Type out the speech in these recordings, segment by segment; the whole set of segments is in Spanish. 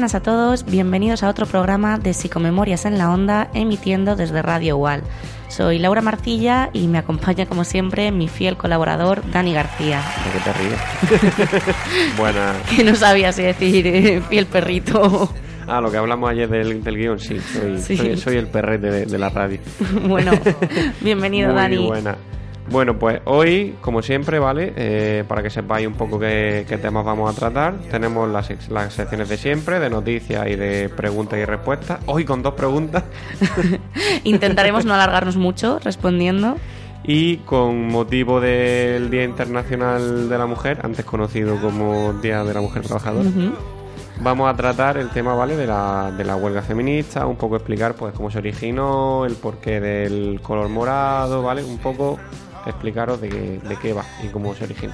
Buenas a todos, bienvenidos a otro programa de Psicomemorias en la Onda, emitiendo desde Radio UAL. Soy Laura Marcilla y me acompaña como siempre mi fiel colaborador Dani García. ¿De qué te ríes? Buena. Que no sabía si decir eh, fiel perrito. Ah, lo que hablamos ayer del, del guion, sí. Soy, Sí. soy, soy el perrete de, de la radio. bueno, bienvenido Muy Dani. buena. Bueno, pues hoy, como siempre, ¿vale? Eh, para que sepáis un poco qué, qué temas vamos a tratar, tenemos las, las secciones de siempre, de noticias y de preguntas y respuestas. Hoy con dos preguntas Intentaremos no alargarnos mucho respondiendo. y con motivo del Día Internacional de la Mujer, antes conocido como Día de la Mujer Trabajadora. Vamos a tratar el tema, ¿vale? De la, de la huelga feminista, un poco explicar, pues, cómo se originó, el porqué del color morado, ¿vale? Un poco explicaros de qué, de qué va y cómo se originó.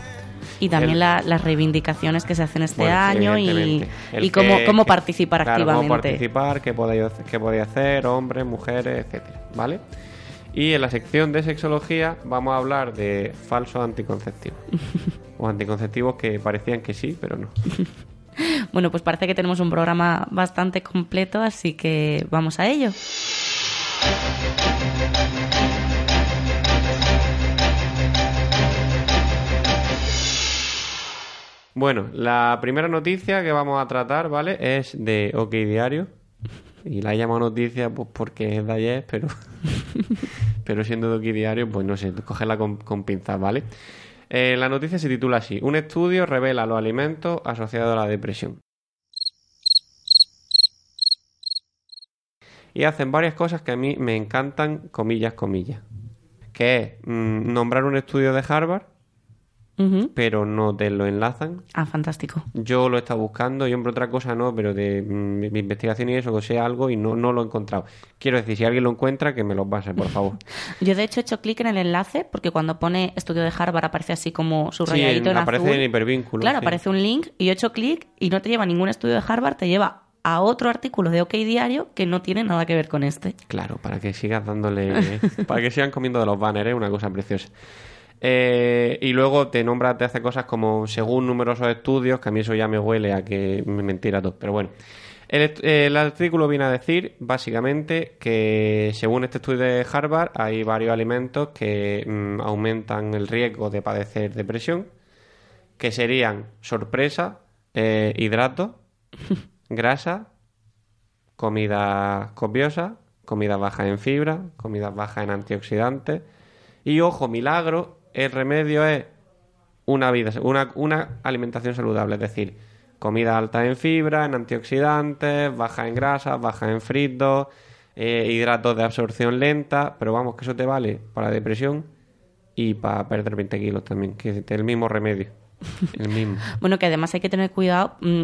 Y también El- la- las reivindicaciones que se hacen este Bueno, año y, cómo, que- cómo participar claro, activamente. Cómo participar, qué podéis, qué podéis hacer, hombres, mujeres, etcétera, ¿vale? Y en la sección de sexología vamos a hablar de falsos anticonceptivos. o anticonceptivos que parecían que sí, pero no. Bueno, pues parece que tenemos un programa bastante completo, así que vamos a ello. Bueno, la primera noticia que vamos a tratar, ¿vale? Es de OK Diario. Y la he llamado noticia pues porque es de ayer, pero, pero siendo de OK Diario, pues no sé, cogerla con, con pinzas, ¿vale? Eh, la noticia se titula así: Un estudio revela los alimentos asociados a la depresión. Y hacen varias cosas que a mí me encantan, comillas, comillas. Que es mm, nombrar un estudio de Harvard, Pero no te lo enlazan. Ah, fantástico. Yo lo he estado buscando y hombre otra cosa no, pero de mm, mi investigación y eso, que sea algo y no, no lo he encontrado. Quiero decir, si alguien lo encuentra, que me lo pase, por favor. Yo de hecho he hecho clic en el enlace porque cuando pone estudio de Harvard aparece así como sí, subrayadito en- en aparece azul. en hipervínculo. Claro, sí. aparece un link y yo he hecho clic y no te lleva a ningún estudio de Harvard, te lleva a otro artículo de OK Diario que no tiene nada que ver con este. Claro, para que sigas dándole. para que sigan comiendo de los banners, es una cosa preciosa. Eh, y luego te nombra, te hace cosas como según numerosos estudios, que a mí eso ya me huele a que me mentira todo. Pero bueno, el, artículo viene a decir básicamente que según este estudio de Harvard hay varios alimentos que mm, aumentan el riesgo de padecer depresión, que serían sorpresa, eh, hidratos, grasa, comida copiosa, comida baja en fibra, comida baja en antioxidantes. Y ojo, milagro, el remedio es una vida, una, una alimentación saludable, es decir, comida alta en fibra, en antioxidantes, baja en grasa, baja en fritos, eh, hidratos de absorción lenta, pero vamos, que eso te vale para depresión y para perder 20 kilos también, que es el mismo remedio. El mismo. Bueno, que además hay que tener cuidado. Mm,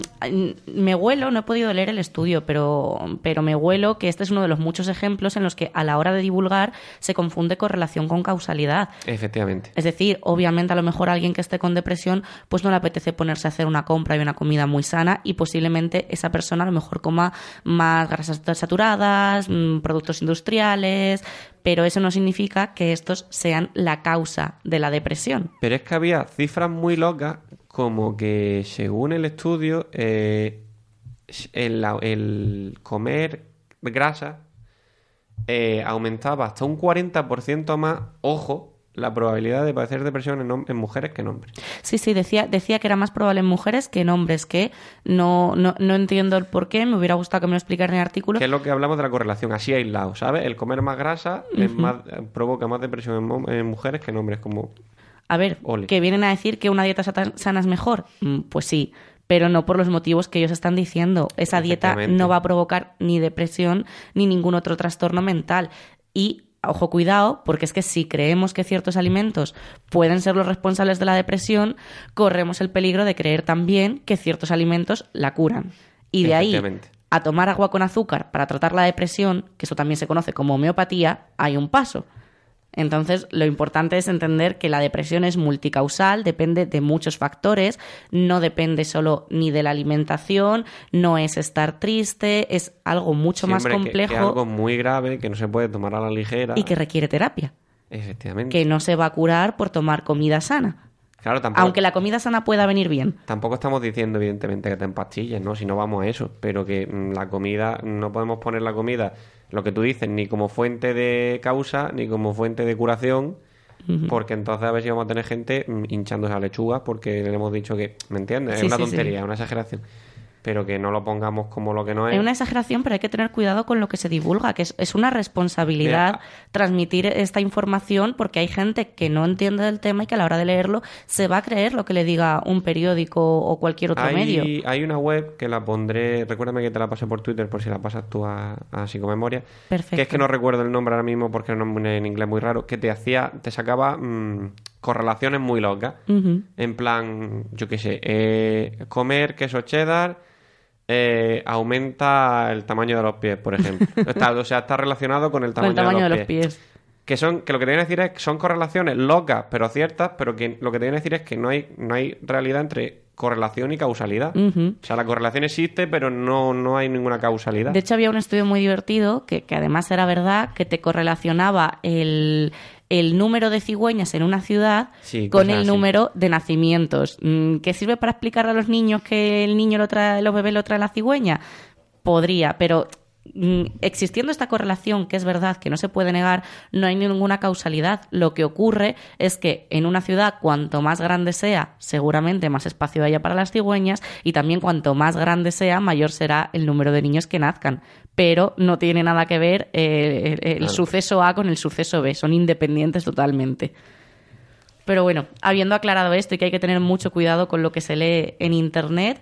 Me huelo, no he podido leer el estudio, pero, pero me huelo que este es uno de los muchos ejemplos en los que a la hora de divulgar se confunde correlación con causalidad. Efectivamente. Es decir, obviamente a lo mejor a alguien que esté con depresión pues no le apetece ponerse a hacer una compra y una comida muy sana y posiblemente esa persona a lo mejor coma más grasas saturadas, mm, productos industriales, pero eso no significa que estos sean la causa de la depresión. Pero es que había cifras muy locas, como que según el estudio, eh, el, comer grasa eh, aumentaba hasta un 40% más, ojo, la probabilidad de padecer depresión en, en mujeres que en hombres. Sí, sí, decía, decía que era más probable en mujeres que en hombres, que no, no, no entiendo el por qué, me hubiera gustado que me lo explicara en el artículo. Que es lo que hablamos de la correlación, así aislado, ¿sabes? El comer más grasa es más- provoca más depresión en, mujeres que en hombres, como A ver, Ole. que vienen a decir que una dieta sana es mejor. Mm, Pues sí, pero no por los motivos que ellos están diciendo. Esa dieta no va a provocar ni depresión ni ningún otro trastorno mental. Y, ojo, cuidado, porque es que si creemos que ciertos alimentos pueden ser los responsables de la depresión, corremos el peligro de creer también que ciertos alimentos la curan. Y de ahí a tomar agua con azúcar para tratar la depresión, que eso también se conoce como homeopatía, hay un paso. Entonces, lo importante es entender que la depresión es multicausal, depende de muchos factores, no depende solo ni de la alimentación, no es estar triste, es algo mucho más Siempre que- complejo Que, es algo muy grave, que no se puede tomar a la ligera. y que requiere terapia, Efectivamente. que no se va a curar por tomar comida sana. Claro, tampoco, Aunque la comida sana pueda venir bien. tampoco estamos diciendo, evidentemente, que te empastilles, ¿no? Si no vamos a eso. Pero que mm, la comida, no podemos poner la comida, lo que tú dices, ni como fuente de causa, ni como fuente de curación. Porque entonces a ver si vamos a tener gente mm, hinchándose a lechuga porque le hemos dicho que, ¿me entiendes? Sí, es una sí, sí. tontería, es una exageración. Pero que no lo pongamos como lo que no es. Es una exageración, pero hay que tener cuidado con lo que se divulga, que es, es una responsabilidad Mira. transmitir esta información porque hay gente que no entiende del tema y que a la hora de leerlo se va a creer lo que le diga un periódico o cualquier otro hay, medio. hay una web que la pondré, recuérdame que te la pasé por Twitter por si la pasas tú a, a Psicomemoria. Perfecto. Que es que no recuerdo el nombre ahora mismo porque es un nombre en inglés muy raro, que te hacía, te sacaba mm, correlaciones muy locas. En plan, yo qué sé, eh, comer queso cheddar eh, aumenta el tamaño de los pies, por ejemplo. Está- o sea, está relacionado con el Con tamaño, el tamaño de los pies. Que son, que lo que te viene a decir es que son correlaciones locas, pero ciertas, pero que lo que te viene a decir es que no hay, no hay realidad entre correlación y causalidad. O sea, la correlación existe, pero no, no hay ninguna causalidad. De hecho, había un estudio muy divertido que, que además era verdad, que te correlacionaba el, el número de cigüeñas en una ciudad Sí, con el así. número de nacimientos. Mm, ¿Que sirve para explicarle a los niños que el niño lo trae, los bebés lo trae la cigüeña? Podría, pero existiendo esta correlación, que es verdad, que no se puede negar, no hay ninguna causalidad. Lo que ocurre es que en una ciudad, cuanto más grande sea, seguramente más espacio haya para las cigüeñas, y también cuanto más grande sea, mayor será el número de niños que nazcan. Pero no tiene nada que ver eh, el, el Claro. suceso A con el suceso B, son independientes totalmente. Pero bueno, habiendo aclarado esto y que hay que tener mucho cuidado con lo que se lee en Internet,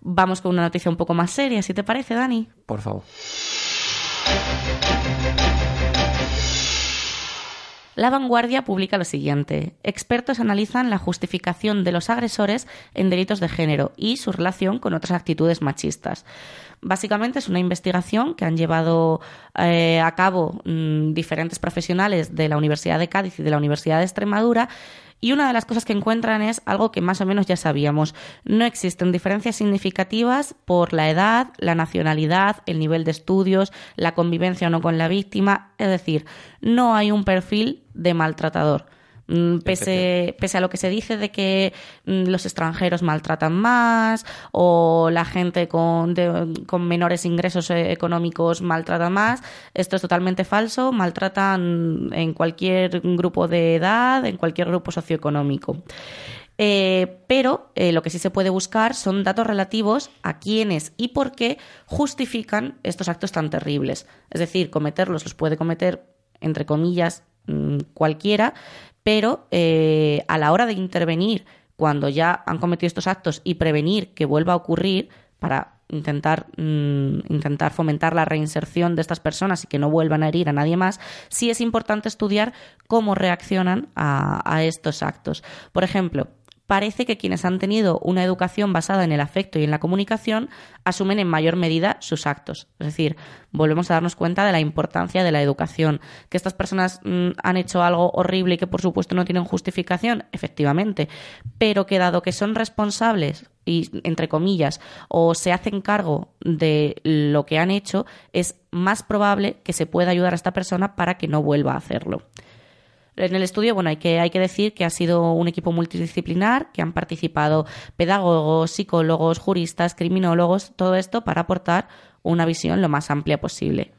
vamos con una noticia un poco más seria, si te parece, Dani. Por favor. La vanguardia publica lo siguiente. Expertos analizan la justificación de los agresores en delitos de género y su relación con otras actitudes machistas. Básicamente es una investigación que han llevado eh, a cabo mm, diferentes profesionales de la Universidad de Cádiz y de la Universidad de Extremadura y una de las cosas que encuentran es algo que más o menos ya sabíamos. No existen diferencias significativas por la edad, la nacionalidad, el nivel de estudios, la convivencia o no con la víctima. Es decir, no hay un perfil de maltratador. Mm, Pese, pese a lo que se dice de que mm, los extranjeros maltratan más o la gente con, de- con menores ingresos eh, económicos maltrata más, esto es totalmente falso. Maltratan en cualquier grupo de edad, en cualquier grupo socioeconómico. Eh, pero eh, lo que sí se puede buscar son datos relativos a quiénes y por qué justifican estos actos tan terribles. Es decir, cometerlos los puede cometer, entre comillas, mm, cualquiera, pero eh, a la hora de intervenir cuando ya han cometido estos actos y prevenir que vuelva a ocurrir para intentar, mm, intentar fomentar la reinserción de estas personas y que no vuelvan a herir a nadie más, sí es importante estudiar cómo reaccionan a, a estos actos. Por ejemplo, parece que quienes han tenido una educación basada en el afecto y en la comunicación asumen en mayor medida sus actos. Es decir, volvemos a darnos cuenta de la importancia de la educación. Que estas personas mm, han hecho algo horrible y que por supuesto no tienen justificación, efectivamente, pero que dado que son responsables y entre comillas o se hacen cargo de lo que han hecho, es más probable que se pueda ayudar a esta persona para que no vuelva a hacerlo. En el estudio, bueno, hay que, hay que decir que ha sido un equipo multidisciplinar, que han participado pedagogos, psicólogos, juristas, criminólogos, todo esto para aportar una visión lo más amplia posible.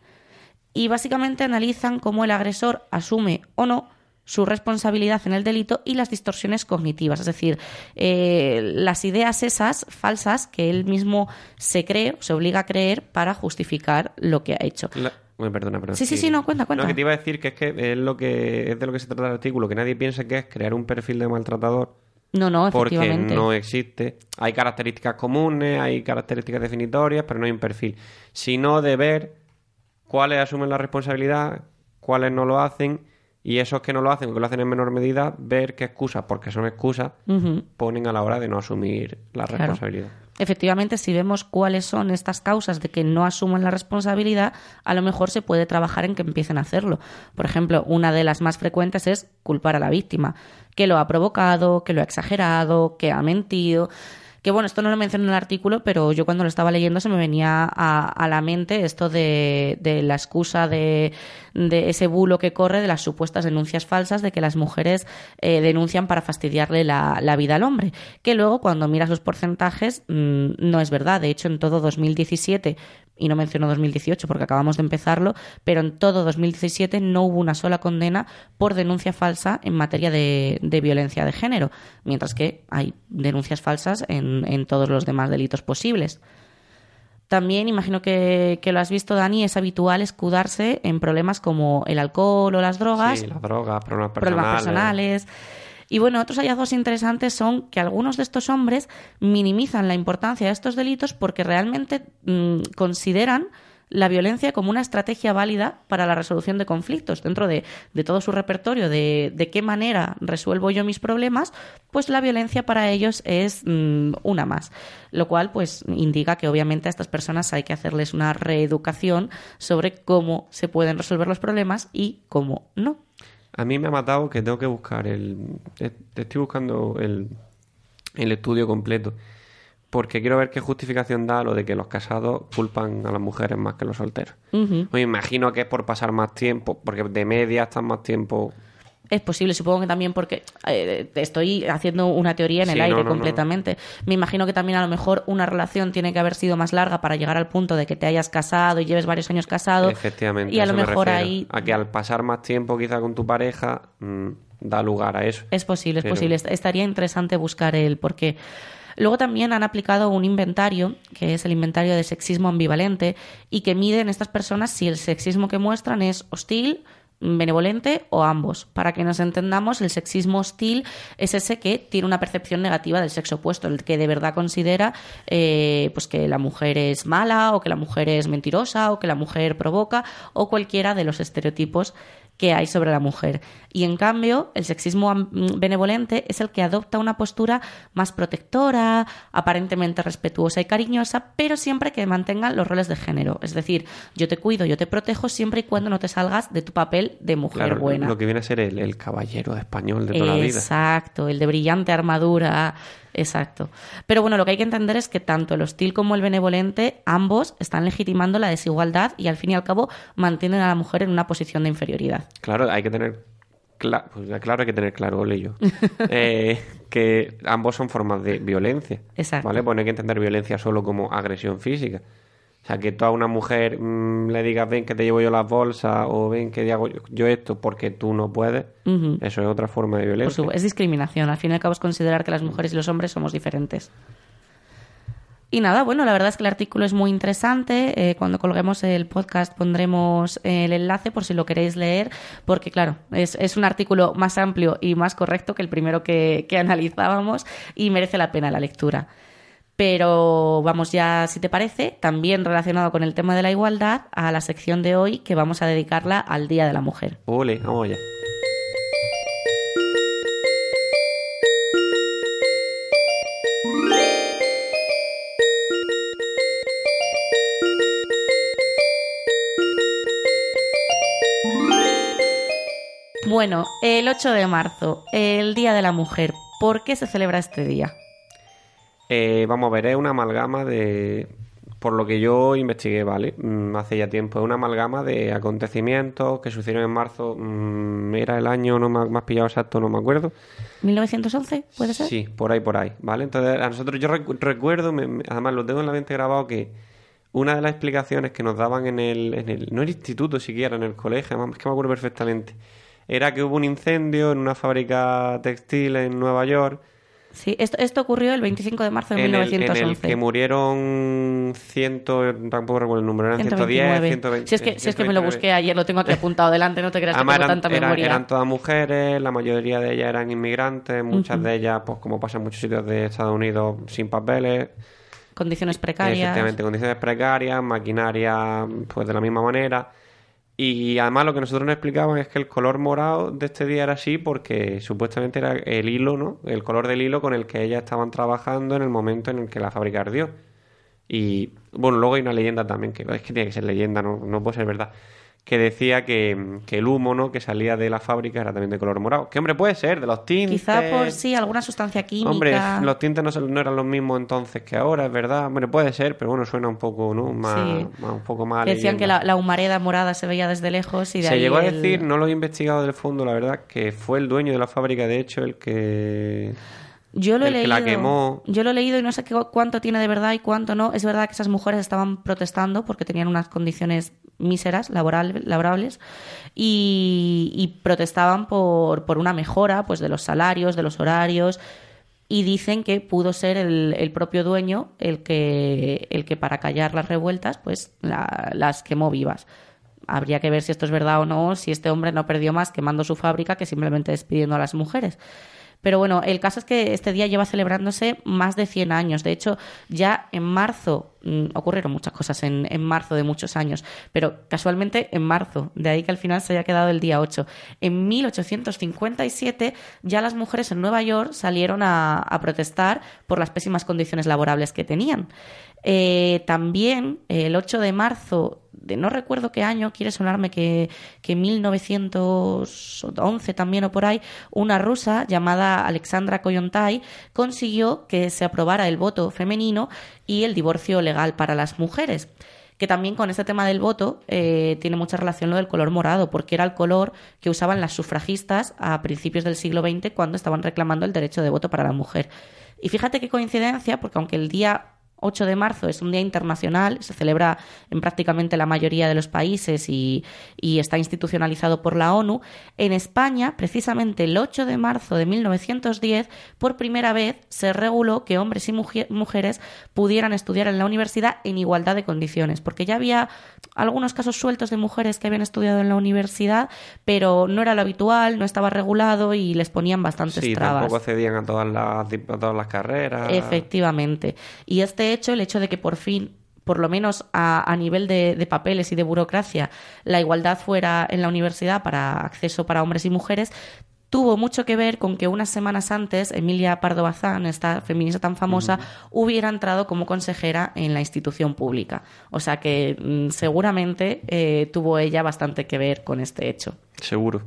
Y básicamente analizan cómo el agresor asume o no su responsabilidad en el delito y las distorsiones cognitivas, es decir, eh, las ideas esas falsas que él mismo se cree, se obliga a creer para justificar lo que ha hecho. Perdona, perdona. Sí, sí, sí, no, cuenta, cuenta. No, que te iba a decir que es que es lo que es de lo que se trata el artículo, que nadie piense que es crear un perfil de maltratador No, no, porque efectivamente. no existe. Hay características comunes, hay características definitorias, pero no hay un perfil. Sino de ver cuáles asumen la responsabilidad, cuáles no lo hacen, y esos que no lo hacen o que lo hacen en menor medida, ver qué excusas, porque son excusas, ponen a la hora de no asumir la Claro. responsabilidad. Efectivamente, si vemos cuáles son estas causas de que no asumen la responsabilidad, a lo mejor se puede trabajar en que empiecen a hacerlo. Por ejemplo, una de las más frecuentes es culpar a la víctima, que lo ha provocado, que lo ha exagerado, que ha mentido. Que bueno, esto no lo menciono en el artículo, pero yo cuando lo estaba leyendo se me venía a, a la mente esto de, de la excusa de, de, ese bulo que corre de las supuestas denuncias falsas de que las mujeres eh, denuncian para fastidiarle la, la, vida al hombre. Que luego, cuando miras los porcentajes, mmm, no es verdad. De hecho, en todo 2017 y no menciono 2018 porque acabamos de empezarlo, pero en todo 2017 no hubo una sola condena por denuncia falsa en materia de, de violencia de género, mientras que hay denuncias falsas en, en todos los demás delitos posibles. También, imagino que, que, lo has visto, Dani, es habitual escudarse en problemas como el alcohol o las drogas. Sí, las drogas, problemas personales. Problemas personales. Y bueno, otros hallazgos interesantes son que algunos de estos hombres minimizan la importancia de estos delitos porque realmente mmm, consideran la violencia como una estrategia válida para la resolución de conflictos. Dentro de, de todo su repertorio de, de, qué manera resuelvo yo mis problemas, pues la violencia para ellos es mmm, una más. Lo cual, pues, indica que obviamente a estas personas hay que hacerles una reeducación sobre cómo se pueden resolver los problemas y cómo no. A mí me ha matado que tengo que buscar el. Estoy buscando el, el estudio completo. Porque quiero ver qué justificación da lo de que los casados culpan a las mujeres más que los solteros. Uh -huh. Me imagino que es por pasar más tiempo, porque de media están más tiempo es posible, supongo que también porque eh, estoy haciendo una teoría en el sí, aire no, no, completamente. No. Me imagino que también a lo mejor una relación tiene que haber sido más larga para llegar al punto de que te hayas casado y lleves varios años casado. Efectivamente. Y a lo mejor ahí. A que al pasar más tiempo quizá con tu pareja mmm, da lugar a eso. Es posible, es Pero... posible. Estaría interesante buscar el por qué. Luego también han aplicado un inventario, que es el inventario de sexismo ambivalente, y que mide en estas personas si el sexismo que muestran es hostil, benevolente o ambos. Para que nos entendamos, el sexismo hostil es ese que tiene una percepción negativa del sexo opuesto, el que de verdad considera eh, pues que la mujer es mala o que la mujer es mentirosa o que la mujer provoca o cualquiera de los estereotipos que hay sobre la mujer. Y en cambio, el sexismo benevolente es el que adopta una postura más protectora, aparentemente respetuosa y cariñosa, pero siempre que mantenga los roles de género. Es decir, yo te cuido, yo te protejo siempre y cuando no te salgas de tu papel de mujer claro, buena. Lo que viene a ser el, el caballero español de toda Exacto, la vida. Exacto, el de brillante armadura. Exacto. Pero bueno, lo que hay que entender es que tanto el hostil como el benevolente, ambos están legitimando la desigualdad y al fin y al cabo mantienen a la mujer en una posición de inferioridad. Claro, hay que tener Cla pues claro, hay que tener claro, Leyo, eh, que ambos son formas de violencia. Exacto. ¿Vale? Pues no hay que entender violencia solo como agresión física. O sea, que tú a una mujer mmm, le digas, ven que te llevo yo las bolsas o ven que hago yo esto porque tú no puedes, uh -huh. eso es otra forma de violencia. Por es discriminación. Al fin y al cabo es considerar que las mujeres y los hombres somos diferentes. Y nada, bueno, la verdad es que el artículo es muy interesante. Eh, cuando colguemos el podcast pondremos el enlace por si lo queréis leer, porque claro, es, es un artículo más amplio y más correcto que el primero que, que analizábamos y merece la pena la lectura. Pero vamos ya, si te parece, también relacionado con el tema de la igualdad, a la sección de hoy que vamos a dedicarla al Día de la Mujer. Ole, vamos allá. Bueno, el 8 de marzo, el Día de la Mujer. ¿Por qué se celebra este día? Eh, vamos a ver, es una amalgama de. Por lo que yo investigué, ¿vale? Mm, hace ya tiempo. Es una amalgama de acontecimientos que sucedieron en marzo. Mm, era el año, no me has pillado exacto, no me acuerdo. ¿1911? ¿Puede ser? Sí, por ahí, por ahí, ¿vale? Entonces, a nosotros, yo recu recuerdo, me, me, además lo tengo en la mente grabado, que una de las explicaciones que nos daban en el, en el. No el instituto siquiera, en el colegio, además, es que me acuerdo perfectamente era que hubo un incendio en una fábrica textil en Nueva York. Sí, esto, esto ocurrió el 25 de marzo de en 1911. El, en el que murieron ciento, tampoco recuerdo el número, eran 110, 120. Si es que, si es que me lo busqué ayer, lo tengo aquí apuntado delante, no te creas Además, que tengo eran, tanta eran, memoria. Eran todas mujeres, la mayoría de ellas eran inmigrantes, muchas uh -huh. de ellas, pues como pasa en muchos sitios de Estados Unidos, sin papeles. Condiciones precarias. Efectivamente, condiciones precarias, maquinaria, pues de la misma manera. Y además lo que nosotros nos explicaban es que el color morado de este día era así porque supuestamente era el hilo, ¿no? El color del hilo con el que ellas estaban trabajando en el momento en el que la fábrica ardió. Y bueno, luego hay una leyenda también, que es que tiene que ser leyenda, no, no puede ser verdad, que decía que, que el humo ¿no? que salía de la fábrica era también de color morado. Que hombre, puede ser, de los tintes. Quizá por sí, alguna sustancia química. Hombre, los tintes no, no eran los mismos entonces que ahora, es verdad. Hombre, puede ser, pero bueno, suena un poco, ¿no? Más, Sí. más- un poco más. Decían que la, la humareda morada se veía desde lejos y de Se ahí llegó a el- decir, no lo he investigado del fondo, la verdad, que fue el dueño de la fábrica, de hecho, el que. Yo lo he que leído. la quemó. Yo lo he leído y no sé qué- cuánto tiene de verdad y cuánto no. Es verdad que esas mujeres estaban protestando porque tenían unas condiciones míseras, laboral, laborables, y, protestaban por, por una mejora pues, de los salarios, de los horarios. Y dicen que pudo ser el, el propio dueño el que, el que para callar las revueltas pues la- las quemó vivas. Habría que ver si esto es verdad o no, si este hombre no perdió más quemando su fábrica que simplemente despidiendo a las mujeres. Pero bueno, el caso es que este día lleva celebrándose más de 100 años. De hecho, ya en marzo, mm, ocurrieron muchas cosas en, marzo de muchos años, pero casualmente en marzo, de ahí que al final se haya quedado el día 8. En 1857 ya las mujeres en Nueva York salieron a, a protestar por las pésimas condiciones laborables que tenían. Eh, también el 8 de marzo, de no recuerdo qué año, quiere sonarme que, que 1911 también o por ahí, una rusa llamada Alexandra Koyontai consiguió que se aprobara el voto femenino y el divorcio legal para las mujeres. Que también con este tema del voto eh, tiene mucha relación lo del color morado, porque era el color que usaban las sufragistas a principios del siglo XX cuando estaban reclamando el derecho de voto para la mujer. Y fíjate qué coincidencia, porque aunque el día 8 de marzo es un día internacional, se celebra en prácticamente la mayoría de los países y, y está institucionalizado por la ONU. En España, precisamente el 8 de marzo de 1910, por primera vez se reguló que hombres y mujer- mujeres pudieran estudiar en la universidad en igualdad de condiciones, porque ya había algunos casos sueltos de mujeres que habían estudiado en la universidad, pero no era lo habitual, no estaba regulado y les ponían bastantes Sí, trabas. tampoco accedían a todas las, a todas las carreras. Efectivamente. Y este hecho, el hecho de que por fin, por lo menos a, a nivel de, de papeles y de burocracia, la igualdad fuera en la universidad para acceso para hombres y mujeres, tuvo mucho que ver con que unas semanas antes Emilia Pardo Bazán, esta feminista tan famosa, hubiera entrado como consejera en la institución pública. O sea que mm, seguramente eh, tuvo ella bastante que ver con este hecho. Seguro.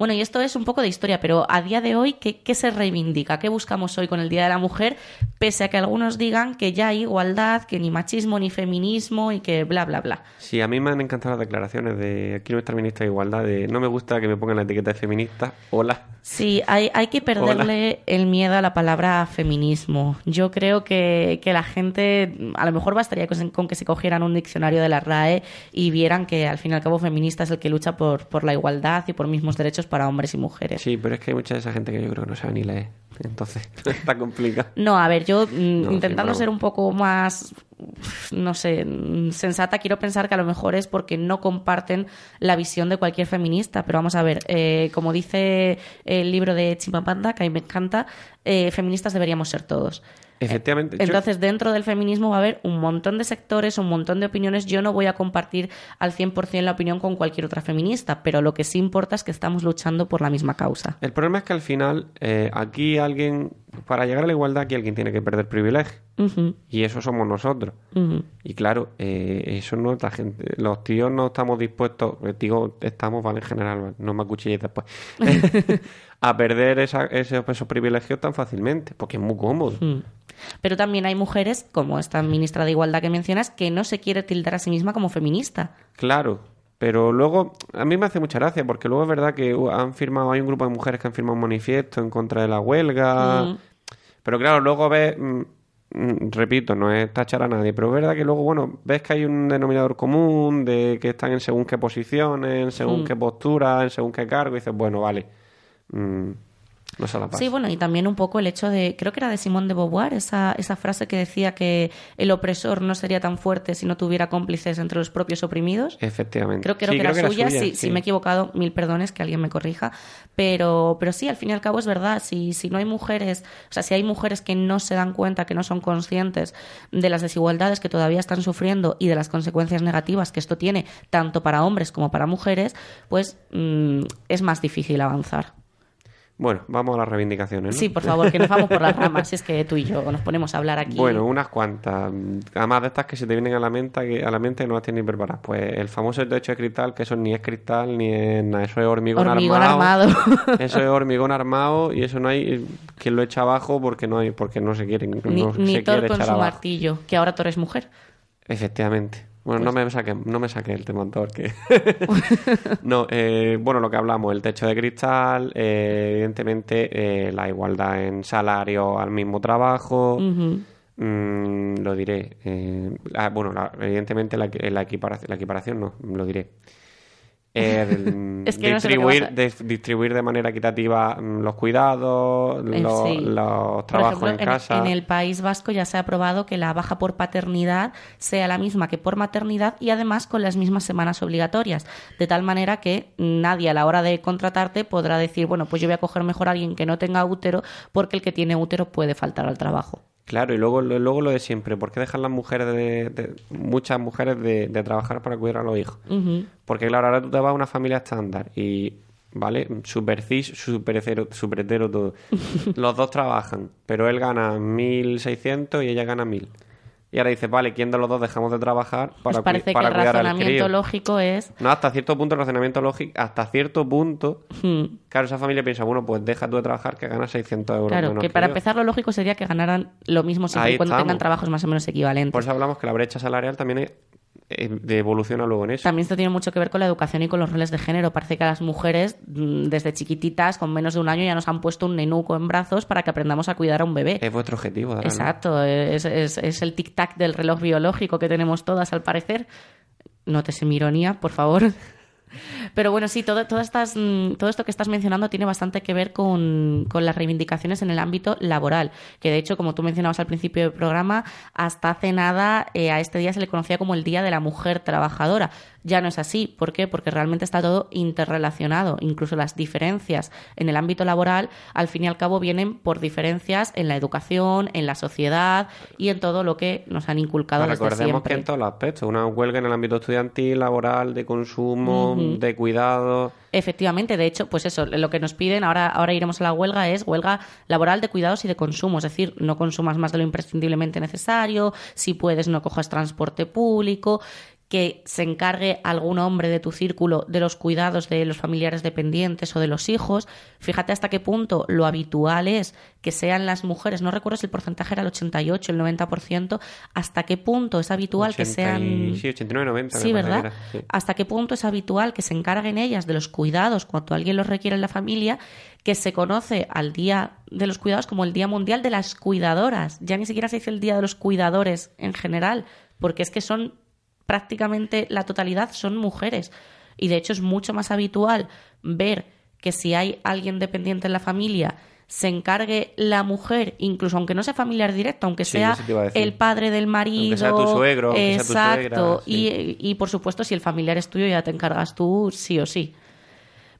Bueno, y esto es un poco de historia, pero a día de hoy, ¿qué, qué se reivindica? ¿Qué buscamos hoy con el Día de la Mujer? Pese a que algunos digan que ya hay igualdad, que ni machismo ni feminismo y que bla, bla, bla. Sí, a mí me han encantado las declaraciones de aquí nuestra ministra de Igualdad, de no me gusta que me pongan la etiqueta de feminista. Hola. Sí, hay, hay que perderle el miedo a la palabra feminismo. Yo creo que, que la gente, a lo mejor bastaría con, con que se cogieran un diccionario de la RAE y vieran que al fin y al cabo feminista es el que lucha por, por la igualdad y por mismos derechos para hombres y mujeres. Sí, pero es que hay mucha de esa gente que yo creo que no sabe ni leer. Entonces, está complicado. No, a ver, yo mm, intentando ser un poco más, no sé, sensata, quiero pensar que a lo mejor es porque no comparten la visión de cualquier feminista. Pero vamos a ver, eh, como dice el libro de Chimapanda, que a mí me encanta, eh, feministas deberíamos ser todos. Efectivamente. yo- Entonces, dentro del feminismo va a haber un montón de sectores, un montón de opiniones. Yo no voy a compartir al 100% la opinión con cualquier otra feminista, pero lo que sí importa es que estamos luchando por la misma causa. El problema es que al final, eh, aquí alguien, para llegar a la igualdad, aquí alguien tiene que perder privilegio. Y eso somos nosotros. Y claro, eh, eso no la gente. Los tíos no estamos dispuestos, eh, digo, estamos, vale, en general, no me acuchilléis después, a perder esa- esos, esos privilegios tan fácilmente, porque es muy cómodo. Pero también hay mujeres, como esta ministra de Igualdad que mencionas, que no se quiere tildar a sí misma como feminista. Claro, pero luego a mí me hace mucha gracia porque luego es verdad que uh, han firmado, hay un grupo de mujeres que han firmado un manifiesto en contra de la huelga, Mm. pero claro, luego ves, mm, mm, repito, no es tachar a nadie, pero es verdad que luego, bueno, ves que hay un denominador común de que están en según qué posiciones, en según Mm. qué postura, en según qué cargo, y dices, bueno, vale, Sí, bueno, y también un poco el hecho de, creo que era de Simone de Beauvoir, esa, esa frase que decía que el opresor no sería tan fuerte si no tuviera cómplices entre los propios oprimidos. Efectivamente. Creo, creo Sí, que era creo suya, suya, si, si me he equivocado, mil perdones, que alguien me corrija, pero, pero sí, al fin y al cabo es verdad, si, si no hay mujeres, o sea, si hay mujeres que no se dan cuenta, que no son conscientes de las desigualdades que todavía están sufriendo y de las consecuencias negativas que esto tiene tanto para hombres como para mujeres, pues mm, es más difícil avanzar. Bueno, vamos a las reivindicaciones. ¿no? Sí, por favor, que nos vamos por las ramas. Si es que tú y yo nos ponemos a hablar aquí. Bueno, unas cuantas. Además de estas que se te vienen a la mente, que a la mente no las tienes ni preparadas. Pues el famoso techo de cristal, que eso ni es cristal ni es nada. Eso es hormigón, Hormigón armado. armado. Eso es hormigón armado y eso no hay eh, quien lo echa abajo porque no hay, porque no se quieren, ni no ni se Thor quiere con echar su abajo. martillo, que ahora Thor es mujer. Efectivamente. Bueno, Pues no me saqué, no me saqué el tema Thor, que no, eh, bueno, lo que hablamos, el techo de cristal, eh, evidentemente eh, la igualdad en salario al mismo trabajo. Mm, lo diré. eh, ah, bueno, la- evidentemente la, la equiparación, la equiparación no, lo diré. El, Es que que distribuir, de- distribuir de manera equitativa mm, los cuidados, Eh, los, sí. los Por trabajos ejemplo, en en, casa. en el País Vasco ya se ha aprobado que la baja por paternidad sea la misma que por maternidad y además con las mismas semanas obligatorias, de tal manera que nadie a la hora de contratarte podrá decir, bueno, pues yo voy a coger mejor a alguien que no tenga útero porque el que tiene útero puede faltar al trabajo. Claro, y luego, lo- luego lo de siempre. ¿Por qué dejan las mujeres, de, de- muchas mujeres, de, de trabajar para cuidar a los hijos? Porque claro, ahora tú te vas a una familia estándar y, ¿vale? Super cis, super hetero, super hetero todo. Los dos trabajan, pero él gana 1.600 y ella gana 1.000. Y ahora dices, vale, ¿quién de los dos dejamos de trabajar para, Pues parece para que el cuidar razonamiento lógico es... No, hasta cierto punto el razonamiento lógico, hasta cierto punto, hmm, claro, esa familia piensa, bueno, pues deja tú de trabajar que ganas 600 euros Claro, menos que para yo. empezar lo lógico sería que ganaran lo mismo siempre y cuando estamos. tengan trabajos más o menos equivalentes. Por eso hablamos que la brecha salarial también es, evoluciona luego en eso. También esto tiene mucho que ver con la educación y con los roles de género. Parece que a las mujeres, mm, desde chiquititas, con menos de un año, ya nos han puesto un nenuco en brazos para que aprendamos a cuidar a un bebé. Es vuestro objetivo, ¿no? Exacto, es, es- es el tic-tac del reloj biológico que tenemos todas, al parecer. Nótese mi ironía, por favor. Pero bueno, sí, todo, todas estas, mm, todo esto que estás mencionando tiene bastante que ver con, con las reivindicaciones en el ámbito laboral, que de hecho, como tú mencionabas al principio del programa, hasta hace nada eh, a este día se le conocía como el Día de la Mujer Trabajadora. Ya no es así. ¿Por qué? Porque realmente está todo interrelacionado. Incluso las diferencias en el ámbito laboral, al fin y al cabo, vienen por diferencias en la educación, en la sociedad y en todo lo que nos han inculcado Pero desde recordemos siempre. que en todos los aspectos, una huelga en el ámbito estudiantil, laboral, de consumo, de cuidado. Efectivamente, de hecho, pues eso, lo que nos piden, ahora, ahora iremos a la huelga, es huelga laboral de cuidados y de consumo, es decir, no consumas más de lo imprescindiblemente necesario, si puedes no cojas transporte público, que se encargue algún hombre de tu círculo de los cuidados de los familiares dependientes o de los hijos. Fíjate hasta qué punto lo habitual es que sean las mujeres, no recuerdo si el porcentaje era el 88, el 90%, hasta qué punto es habitual que 80 sean... Sí, 89, 90. me Sí, ¿verdad? sí. ¿Hasta qué punto es habitual que se encarguen ellas de los cuidados cuando alguien los requiere en la familia? Que se conoce al Día de los Cuidados como el Día Mundial de las Cuidadoras. Ya ni siquiera se dice el Día de los Cuidadores en general, porque es que son prácticamente la totalidad son mujeres. Y de hecho es mucho más habitual ver que si hay alguien dependiente en la familia, se encargue la mujer, incluso aunque no sea familiar directo, aunque Sí, sea el padre del marido, sea tu suegro, aunque sea tu exacto, suegra, sí. y, y por supuesto si el familiar es tuyo ya te encargas tú sí o sí.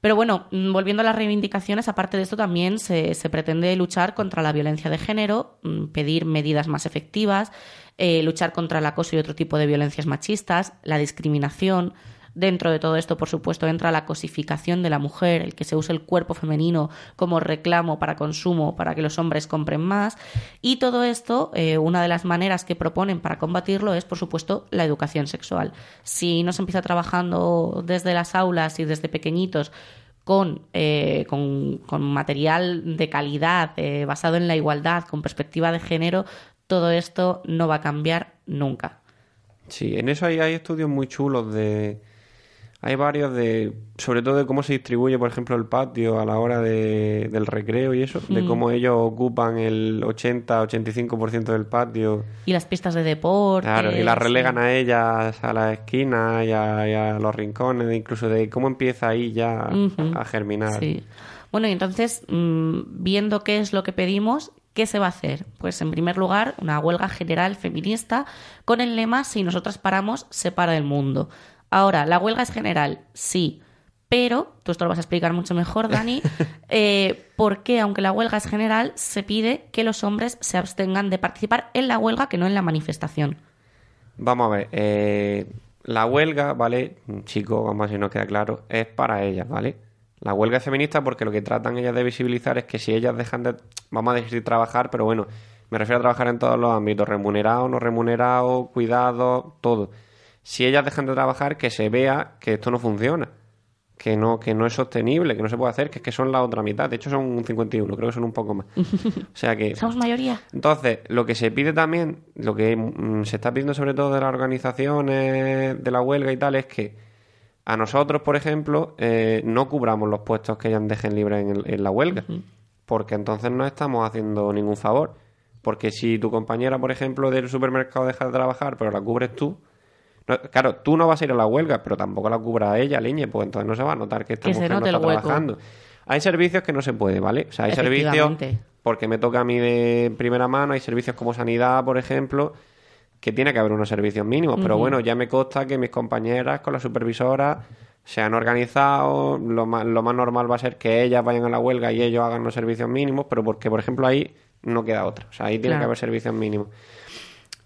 Pero bueno, mm, volviendo a las reivindicaciones, aparte de esto también se, se pretende luchar contra la violencia de género, mm, pedir medidas más efectivas, eh, luchar contra el acoso y otro tipo de violencias machistas, la discriminación. Dentro de todo esto, por supuesto, entra la cosificación de la mujer, el que se use el cuerpo femenino como reclamo para consumo, para que los hombres compren más. Y todo esto, eh, una de las maneras que proponen para combatirlo es, por supuesto, la educación sexual. Si no se empieza trabajando desde las aulas y desde pequeñitos con, eh, con, material de calidad, eh, basado en la igualdad, con perspectiva de género, todo esto no va a cambiar nunca. Sí, en eso hay estudios muy chulos de... Hay varios de... Sobre todo de cómo se distribuye, por ejemplo, el patio a la hora de, del recreo y eso. Mm. De cómo ellos ocupan el 80-85% del patio. Y las pistas de deporte. Claro, y las relegan a ellas a la esquina y a, y a los rincones, incluso de cómo empieza ahí ya a germinar. Sí. Bueno, y entonces, mm, viendo qué es lo que pedimos, ¿qué se va a hacer? Pues en primer lugar, una huelga general feminista con el lema Si nosotras paramos, se para el mundo. Ahora, la huelga es general, sí, pero, tú esto lo vas a explicar mucho mejor, Dani, eh, ¿por qué, aunque la huelga es general, se pide que los hombres se abstengan de participar en la huelga que no en la manifestación? Vamos a ver, eh, la huelga, ¿vale? Chico, vamos a ver si nos queda claro, es para ellas, ¿vale? La huelga es feminista porque lo que tratan ellas de visibilizar es que si ellas dejan de, vamos a decir, trabajar, pero bueno, me refiero a trabajar en todos los ámbitos, remunerado, no remunerado, cuidado, todo. Si ellas dejan de trabajar, que se vea que esto no funciona, que no, que no es sostenible, que no se puede hacer, que es que son la otra mitad. De hecho, son un 51, creo que son un poco más. O sea que. Somos mayoría. Entonces, lo que se pide también, lo que mm, se está pidiendo sobre todo de las organizaciones de la huelga y tal, es que a nosotros, por ejemplo, eh, no cubramos los puestos que ellas dejen libres en, el- en la huelga, porque entonces no estamos haciendo ningún favor. Porque si tu compañera, por ejemplo, del supermercado deja de trabajar, pero la cubres tú, no- claro, tú no vas a ir a la huelga, pero tampoco la cubra ella, Liñe, pues entonces no se va a notar que esta Que mujer no está trabajando. Hay servicios que no se puede, ¿vale? O sea, hay servicios, porque me toca a mí de primera mano, hay servicios como sanidad, por ejemplo, que tiene que haber unos servicios mínimos. Pero bueno, ya me consta que mis compañeras con la supervisora se han organizado. Lo más, lo más normal va a ser que ellas vayan a la huelga y ellos hagan los servicios mínimos, pero porque, por ejemplo, ahí no queda otra. O sea, ahí tiene Claro. que haber servicios mínimos.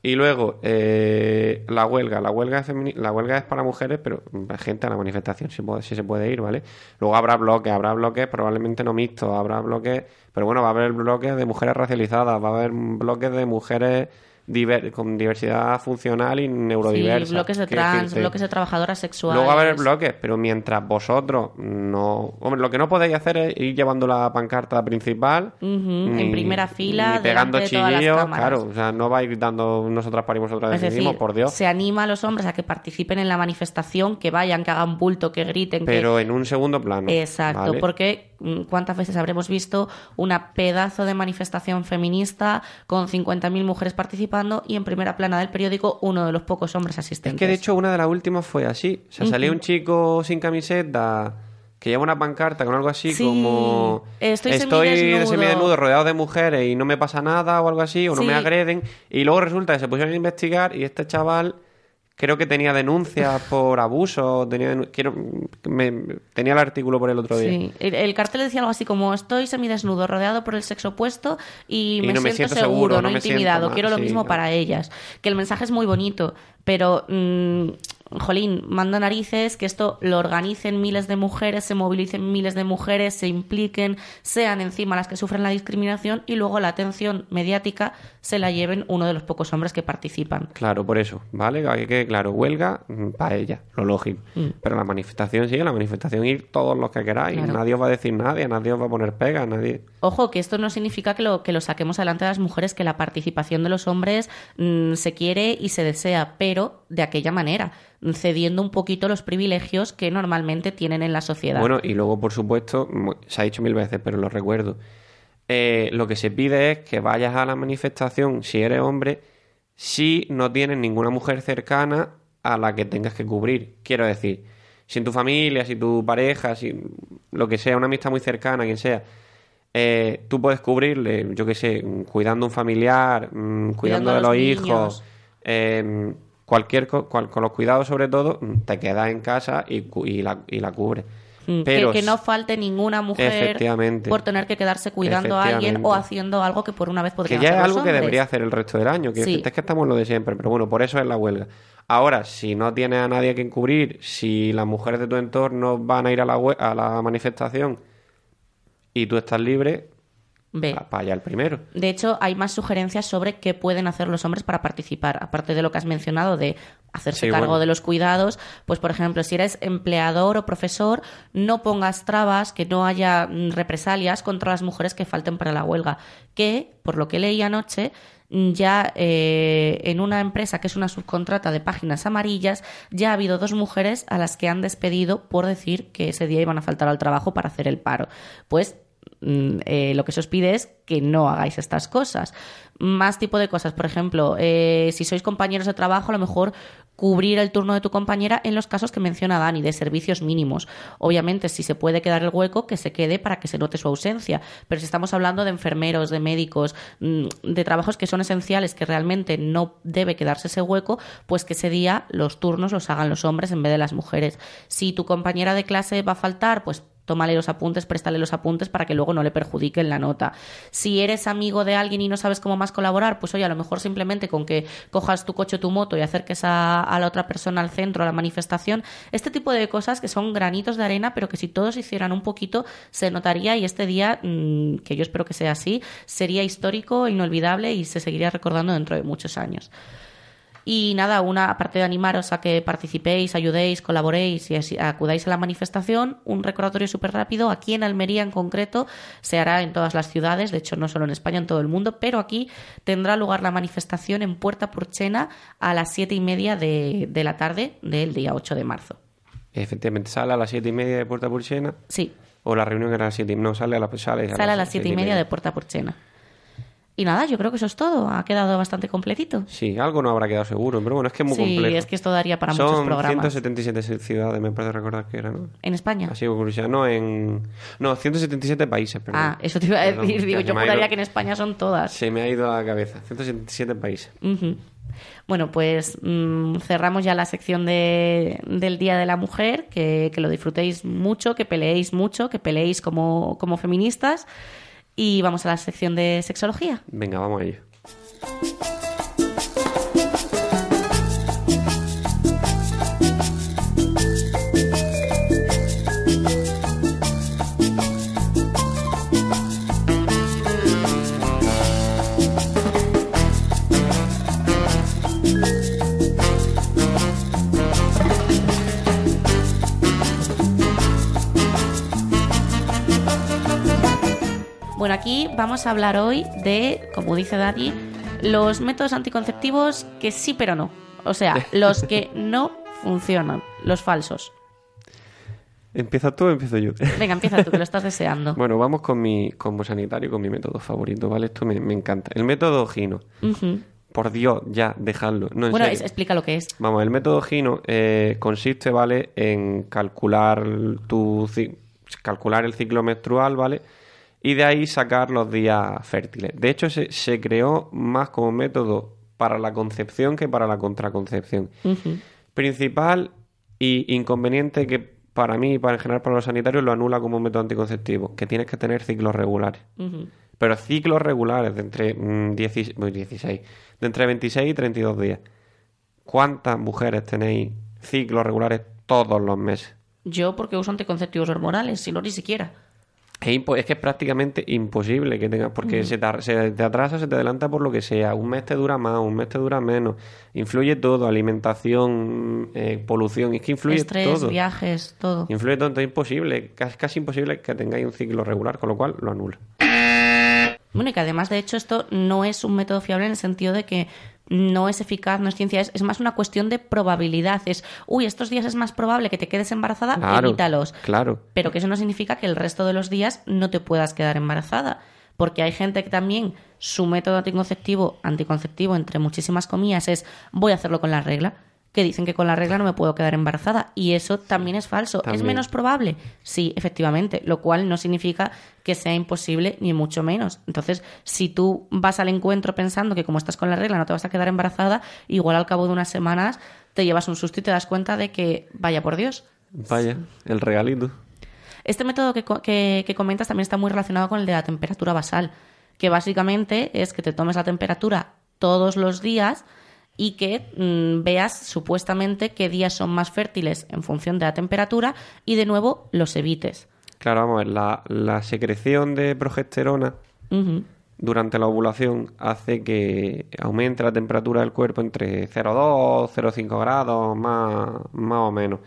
Y luego, eh, la huelga. La huelga, es la huelga es para mujeres, pero la gente a la manifestación sí se puede ir, ¿vale? Luego habrá bloques, habrá bloques probablemente no mixtos, habrá bloques, pero bueno, va a haber bloques de mujeres racializadas, va a haber bloques de mujeres diver- con diversidad funcional y neurodiversa. Sí, bloques de trans, decirte. bloques de trabajadoras sexuales. Luego va a haber bloques, pero mientras vosotros no... Hombre, lo que no podéis hacer es ir llevando la pancarta principal. En primera fila, Ni pegando chillillos, claro. O sea, no vais gritando nosotras parimos, nosotras Es decidimos, decir, por Dios. se anima a los hombres a que participen en la manifestación, que vayan, que hagan bulto, que griten, que Pero en un segundo plano. Exacto, ¿vale? porque mm, ¿cuántas veces habremos visto una pedazo de manifestación feminista con 50.000 mujeres participando y en primera plana del periódico uno de los pocos hombres Es asistentes? que de hecho una de las últimas fue así. O sea, salía un chico sin camiseta que lleva una pancarta con algo así Sí, como estoy semidesnudo". semidesnudo rodeado de mujeres y no me pasa nada o algo así o no Sí. me agreden y luego resulta que se pusieron a investigar y este chaval creo que tenía denuncias por abuso tenía quiero me- tenía el artículo por el otro día Sí, el, el cartel decía algo así como estoy semidesnudo, rodeado por el sexo opuesto y, Y me, no me siento, seguro, seguro, no, me intimidado. mal, Quiero lo sí, mismo no. para ellas. Que el mensaje es muy bonito, pero mm, jolín, manda narices que esto lo organicen miles de mujeres, se movilicen miles de mujeres, se impliquen, sean encima las que sufren la discriminación y luego la atención mediática se la lleven uno de los pocos hombres que participan. Claro, por eso, ¿vale? Hay que, claro, huelga para ella, lo lógico. Pero la manifestación sigue, la manifestación ir todos los que queráis. Mm. Claro. Nadie os va a decir nadie, nadie os va a poner pega, nadie. Ojo, que esto no significa que lo, que lo saquemos adelante a las mujeres, que la participación de los hombres mm, se quiere y se desea, pero de aquella manera, cediendo un poquito los privilegios que normalmente tienen en la sociedad. Bueno, y luego, por supuesto, se ha dicho mil veces, pero lo recuerdo. Eh, lo que se pide es que vayas a la manifestación si eres hombre, si no tienes ninguna mujer cercana a la que tengas que cubrir. Quiero decir, si en tu familia, si tu pareja, si lo que sea, una amistad muy cercana, quien sea, eh, tú puedes cubrirle, yo qué sé, cuidando un familiar, mm, cuidando, de los hijos, eh, cualquier co- cual- con los cuidados sobre todo, te quedas en casa y, cu- y la, y la cubres. Mm, Pero que, que no falte ninguna mujer por tener que quedarse cuidando a alguien o haciendo algo que por una vez que podrían ya hacer es algo que debería hacer el resto del año. Que Sí. es que estamos lo de siempre, pero bueno, por eso es la huelga. Ahora, si no tienes a nadie que encubrir, si las mujeres de tu entorno van a ir a la, hue- a la manifestación y tú estás libre, Ve. para allá el primero. De hecho, hay más sugerencias sobre qué pueden hacer los hombres para participar. Aparte de lo que has mencionado de hacerse Sí, cargo bueno. de los cuidados, pues por ejemplo, si eres empleador o profesor, no pongas trabas, que no haya mm, represalias contra las mujeres que falten para la huelga. Que, por lo que leí anoche, mm, ya eh, en una empresa que es una subcontrata de páginas amarillas, ya ha habido dos mujeres a las que han despedido por decir que ese día iban a faltar al trabajo para hacer el paro. Pues mm, eh, lo que se os pide es que no hagáis estas cosas. Más tipo de cosas, por ejemplo, eh, si sois compañeros de trabajo, a lo mejor cubrir el turno de tu compañera en los casos que menciona Dani, de servicios mínimos. Obviamente, si se puede quedar el hueco, que se quede para que se note su ausencia. Pero si estamos hablando de enfermeros, de médicos, mm, de trabajos que son esenciales, que realmente no debe quedarse ese hueco, pues que ese día los turnos los hagan los hombres en vez de las mujeres. Si tu compañera de clase va a faltar, pues tómale los apuntes, préstale los apuntes para que luego no le perjudiquen la nota. Si eres amigo de alguien y no sabes cómo más colaborar, pues oye, a lo mejor simplemente con que cojas tu coche o tu moto y acerques a, la otra persona al centro, a la manifestación, este tipo de cosas que son granitos de arena, pero que si todos hicieran un poquito, se notaría y este día, mm, que yo espero que sea así, sería histórico, inolvidable y se seguiría recordando dentro de muchos años. Y nada, una aparte de animaros a que participéis, ayudéis, colaboréis y acudáis a la manifestación, un recordatorio súper rápido. Aquí en Almería en concreto se hará en todas las ciudades, de hecho no solo en España, en todo el mundo, pero aquí tendrá lugar la manifestación en Puerta Purchena a las siete y media de, de la tarde del día 8 de marzo. Efectivamente, sale a las siete y media de Puerta Purchena. Sí, O la reunión era a las siete y No, sale a, la, sale sale a las siete y media de Puerta Purchena. Y nada, yo creo que eso es todo. Ha quedado bastante completito. Sí, algo no habrá quedado seguro, pero bueno, es que es muy sí, complejo. es que esto daría para muchos Son programas. 177 ciudades, me parece recordar que era, ¿no? En España. Así curiosidad, no en... No, 177 países, perdón. Ah, eso te iba a Perdón, decir. Digo, ya se yo juraría ido- que en España son todas. Se me ha ido a la cabeza. 177 países. Ujú. Bueno, pues mm, cerramos ya la sección de, del Día de la Mujer, que, que lo disfrutéis mucho, que peleéis mucho, que peleéis como, como feministas. Y vamos a la sección de sexología. Venga, vamos a ello. Bueno, aquí vamos a hablar hoy de, como dice Daddy, los métodos anticonceptivos que sí pero no. O sea, los que no funcionan, los falsos. ¿Empiezas tú o empiezo yo? Venga, empieza tú, que lo estás deseando. bueno, vamos con mi como sanitario, con mi método favorito, ¿vale? Esto me, me encanta. El método Gino. Por Dios, ya, dejadlo. No, en Bueno, es- explica lo que es. Vamos, el método Gino eh, consiste, ¿vale? En calcular tu calcular el ciclo menstrual, ¿vale? Y de ahí sacar los días fértiles. De hecho, se, se creó más como método para la concepción que para la contraconcepción. Principal y inconveniente que para mí y para en general para los sanitarios lo anula como método anticonceptivo, que tienes que tener ciclos regulares. Pero ciclos regulares de entre mm, 16, uy, 16, de entre 26 y 32 días. ¿Cuántas mujeres tenéis ciclos regulares todos los meses? Yo porque uso anticonceptivos hormonales, si no ni siquiera. Es, que es prácticamente imposible que tengas, porque se, te, ar- se te atrasa, se te adelanta por lo que sea. Un mes te dura más, un mes te dura menos. Influye todo, alimentación, eh, polución, es que influye Estrés, todo. viajes, todo. Influye todo, entonces es imposible, casi, casi imposible que tengáis un ciclo regular, con lo cual lo anula. Bueno, y que además, de hecho, esto no es un método fiable en el sentido de que no es eficaz, no es ciencia, es, es más una cuestión de probabilidad. Es, uy, estos días es más probable que te quedes embarazada, Claro, evítalos. claro. Pero que eso no significa que el resto de los días no te puedas quedar embarazada. Porque hay gente que también su método anticonceptivo, anticonceptivo entre muchísimas comillas, es voy a hacerlo con la regla. Que dicen que con la regla no me puedo quedar embarazada. Y eso también es falso. ¿Es menos probable? Sí, efectivamente. Lo cual no significa que sea imposible, ni mucho menos. Entonces, si tú vas al encuentro pensando que como estás con la regla no te vas a quedar embarazada, igual al cabo de unas semanas te llevas un susto y te das cuenta de que, vaya por Dios, Vaya, el regalito. este método que, que- que comentas también está muy relacionado con el de la temperatura basal, que básicamente es que te tomes la temperatura todos los días y que mm, veas supuestamente qué días son más fértiles en función de la temperatura y de nuevo los evites. Claro, vamos a ver, la, la secreción de progesterona durante la ovulación hace que aumente la temperatura del cuerpo entre 0,2, 0,5 grados, más, más o menos.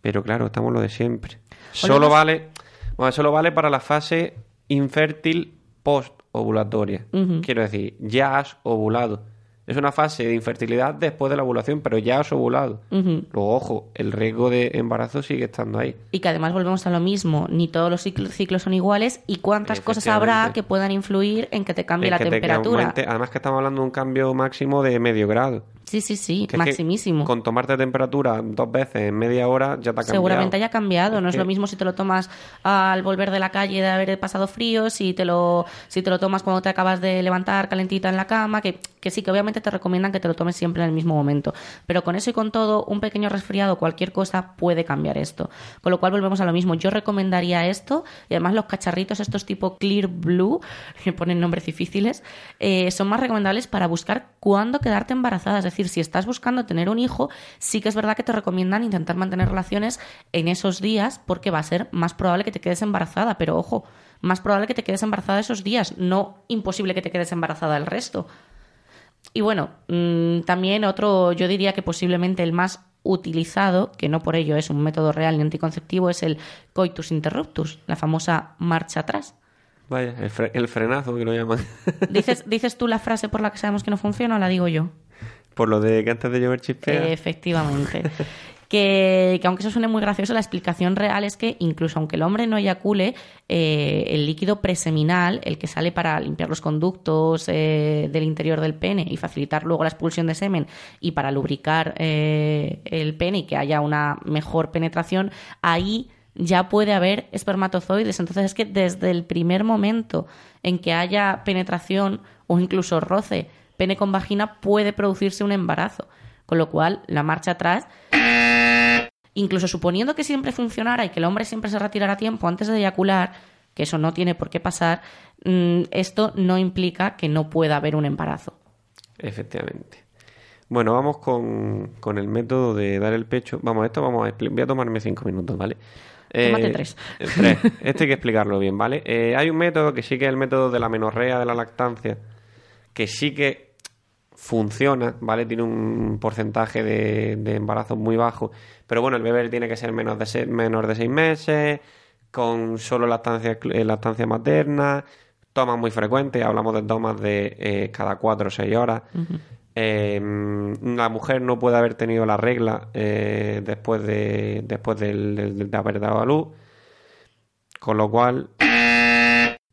Pero claro, estamos lo de siempre. Solo Volvemos- vale, bueno, solo vale para la fase infértil post-ovulatoria. Ujú. Quiero decir, ya has ovulado. Es una fase de infertilidad después de la ovulación, pero ya has ovulado. Luego, ojo, el riesgo de embarazo sigue estando ahí. Y que además volvemos a lo mismo, ni todos los ciclo- ciclos son iguales y cuántas cosas habrá que puedan influir en que te cambie En la que te temperatura. aumente- además que estamos hablando de un cambio máximo de medio grado. Sí, sí, sí, Que es que maximísimo. con tomarte temperatura dos veces en media hora ya te ha cambiado. Seguramente haya cambiado. No es lo mismo si te lo tomas al volver de la calle de haber pasado frío, si te lo, si te lo tomas cuando te acabas de levantar calentita en la cama, que, que sí, que obviamente te recomiendan que te lo tomes siempre en el mismo momento. Pero con eso y con todo, un pequeño resfriado, cualquier cosa puede cambiar esto. Con lo cual volvemos a lo mismo. Yo recomendaría esto, y además los cacharritos, estos tipo Clear Blue, que ponen nombres difíciles, eh, son más recomendables para buscar cuándo quedarte embarazada. Es decir, si estás buscando tener un hijo, sí que es verdad que te recomiendan intentar mantener relaciones en esos días porque va a ser más probable que te quedes embarazada. Pero ojo, más probable que te quedes embarazada esos días, no imposible que te quedes embarazada el resto. Y bueno, mm, también otro, yo diría que posiblemente el más utilizado, que no por ello es un método real ni anticonceptivo, es el coitus interruptus, la famosa marcha atrás. Vaya, el, fre- el frenazo que lo llaman. ¿Dices, ¿Dices tú la frase por la que sabemos que no funciona o la digo yo? Por lo de que antes de llover chispea. Efectivamente. Que, que aunque eso suene muy gracioso, la explicación real es que incluso aunque el hombre no eyacule, eh, el líquido preseminal, el que sale para limpiar los conductos eh, del interior del pene y facilitar luego la expulsión de semen y para lubricar eh, el pene y que haya una mejor penetración, ahí ya puede haber espermatozoides. Entonces es que desde el primer momento en que haya penetración o incluso roce pene con vagina puede producirse un embarazo. Con lo cual, la marcha atrás, incluso suponiendo que siempre funcionara y que el hombre siempre se retirara a tiempo antes de eyacular, que eso no tiene por qué pasar, mm, esto no implica que no pueda haber un embarazo. Efectivamente. Bueno, vamos con, con el método de dar el pecho. Vamos, esto vamos a voy a tomarme cinco minutos, ¿vale? Tómate tres. eh, tres. Esto hay que explicarlo bien, ¿vale? Eh, hay un método que sí que es el método de la menorrea de la lactancia, que sí que funciona, ¿vale? Tiene un porcentaje de, de embarazo muy bajo, pero bueno, el bebé tiene que ser menos de de seis meses, con solo lactancia, eh, lactancia materna, tomas muy frecuentes, hablamos de tomas de eh, cada cuatro o seis horas. Eh, la mujer no puede haber tenido la regla eh, después de después del- del- de haber dado a luz, con lo cual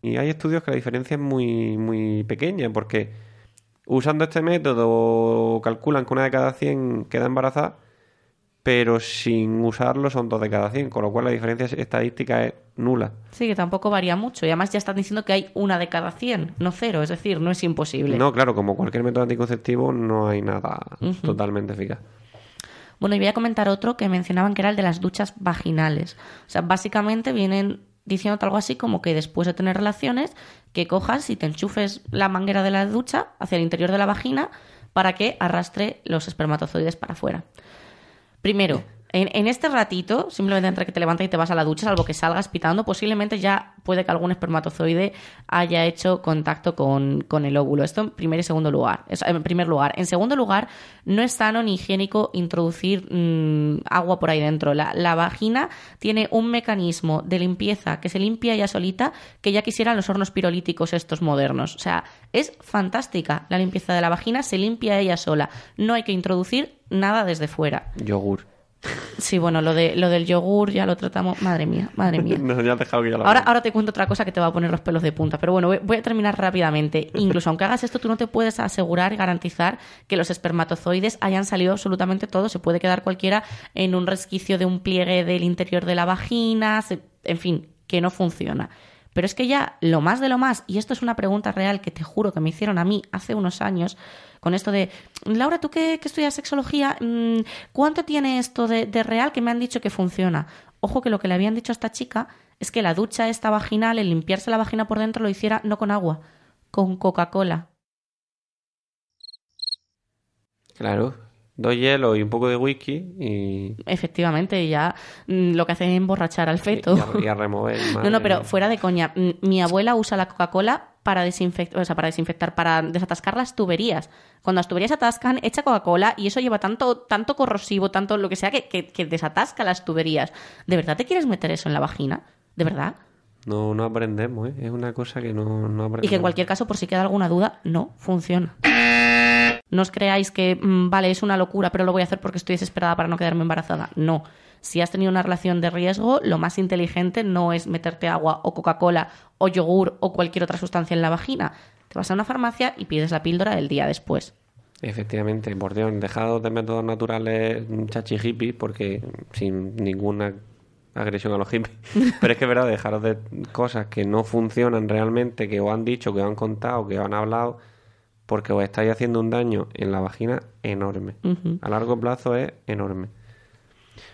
y hay estudios que la diferencia es muy muy pequeña porque usando este método calculan que una de cada 100 queda embarazada, pero sin usarlo son dos de cada 100, con lo cual la diferencia estadística es nula. Sí, que tampoco varía mucho. Y además ya están diciendo que hay una de cada 100, no cero. Es decir, no es imposible. No, claro, como cualquier método anticonceptivo no hay nada totalmente eficaz. Bueno, y voy a comentar otro que mencionaban que era el de las duchas vaginales. O sea, básicamente vienen diciendo algo así como que después de tener relaciones, que cojas y te enchufes la manguera de la ducha hacia el interior de la vagina para que arrastre los espermatozoides para afuera. Primero, en, en este ratito, simplemente entre que te levantas y te vas a la ducha, salvo que salgas pitando, posiblemente ya puede que algún espermatozoide haya hecho contacto con, con el óvulo. Esto en primer y segundo lugar. En primer lugar. En segundo lugar, no es sano ni higiénico introducir mm, agua por ahí dentro. La, la vagina tiene un mecanismo de limpieza que se limpia ella solita que ya quisieran los hornos pirolíticos estos modernos. O sea, es fantástica la limpieza de la vagina, se limpia ella sola. No hay que introducir nada desde fuera. Yogur. Sí, bueno, lo, de, lo del yogur ya lo tratamos. Madre mía, madre mía. No, ya has dejado que ya lo Ahora, ahora te cuento otra cosa que te va a poner los pelos de punta. Pero bueno, voy, voy a terminar rápidamente. Incluso aunque hagas esto, tú no te puedes asegurar y garantizar que los espermatozoides hayan salido absolutamente todos. Se puede quedar cualquiera en un resquicio de un pliegue del interior de la vagina. se- en fin, que no funciona. Pero es que ya lo más de lo más, y esto es una pregunta real que te juro que me hicieron a mí hace unos años, con esto de, Laura, tú que, estudias sexología, mm, ¿cuánto tiene esto de, de real que me han dicho que funciona? Ojo que lo que le habían dicho a esta chica es que la ducha esta vaginal, el limpiarse la vagina por dentro, lo hiciera no con agua, con Coca-Cola. Claro, dos hielos y un poco de whisky y, Efectivamente, ya mm, lo que hace es emborrachar al feto. y, a, y a remover. No, no, pero fuera de coña. Mm, Mi abuela usa la Coca-Cola para desinfectar, o sea, para desinfectar, para desatascar las tuberías. Cuando las tuberías atascan, echa Coca-Cola y eso lleva tanto, tanto corrosivo, tanto lo que sea, que, que, que desatasca las tuberías. ¿De verdad te quieres meter eso en la vagina? ¿De verdad? No, no aprendemos, ¿eh? Es una cosa que no, no aprendemos. Y que en cualquier caso, por si queda alguna duda, no funciona. No os creáis que, mm, vale, es una locura, pero lo voy a hacer porque estoy desesperada para no quedarme embarazada. No. Si has tenido una relación de riesgo, lo más inteligente no es meterte agua o Coca-Cola o yogur o cualquier otra sustancia en la vagina. Te vas a una farmacia y pides la píldora el día después. Efectivamente, por Dios, dejados de métodos naturales chachi hippies, porque sin ninguna agresión a los hippies. Pero es que es verdad, dejaros de cosas que no funcionan realmente, que os han dicho, que os han contado, que os han hablado, porque os estáis haciendo un daño en la vagina enorme. A largo plazo es enorme.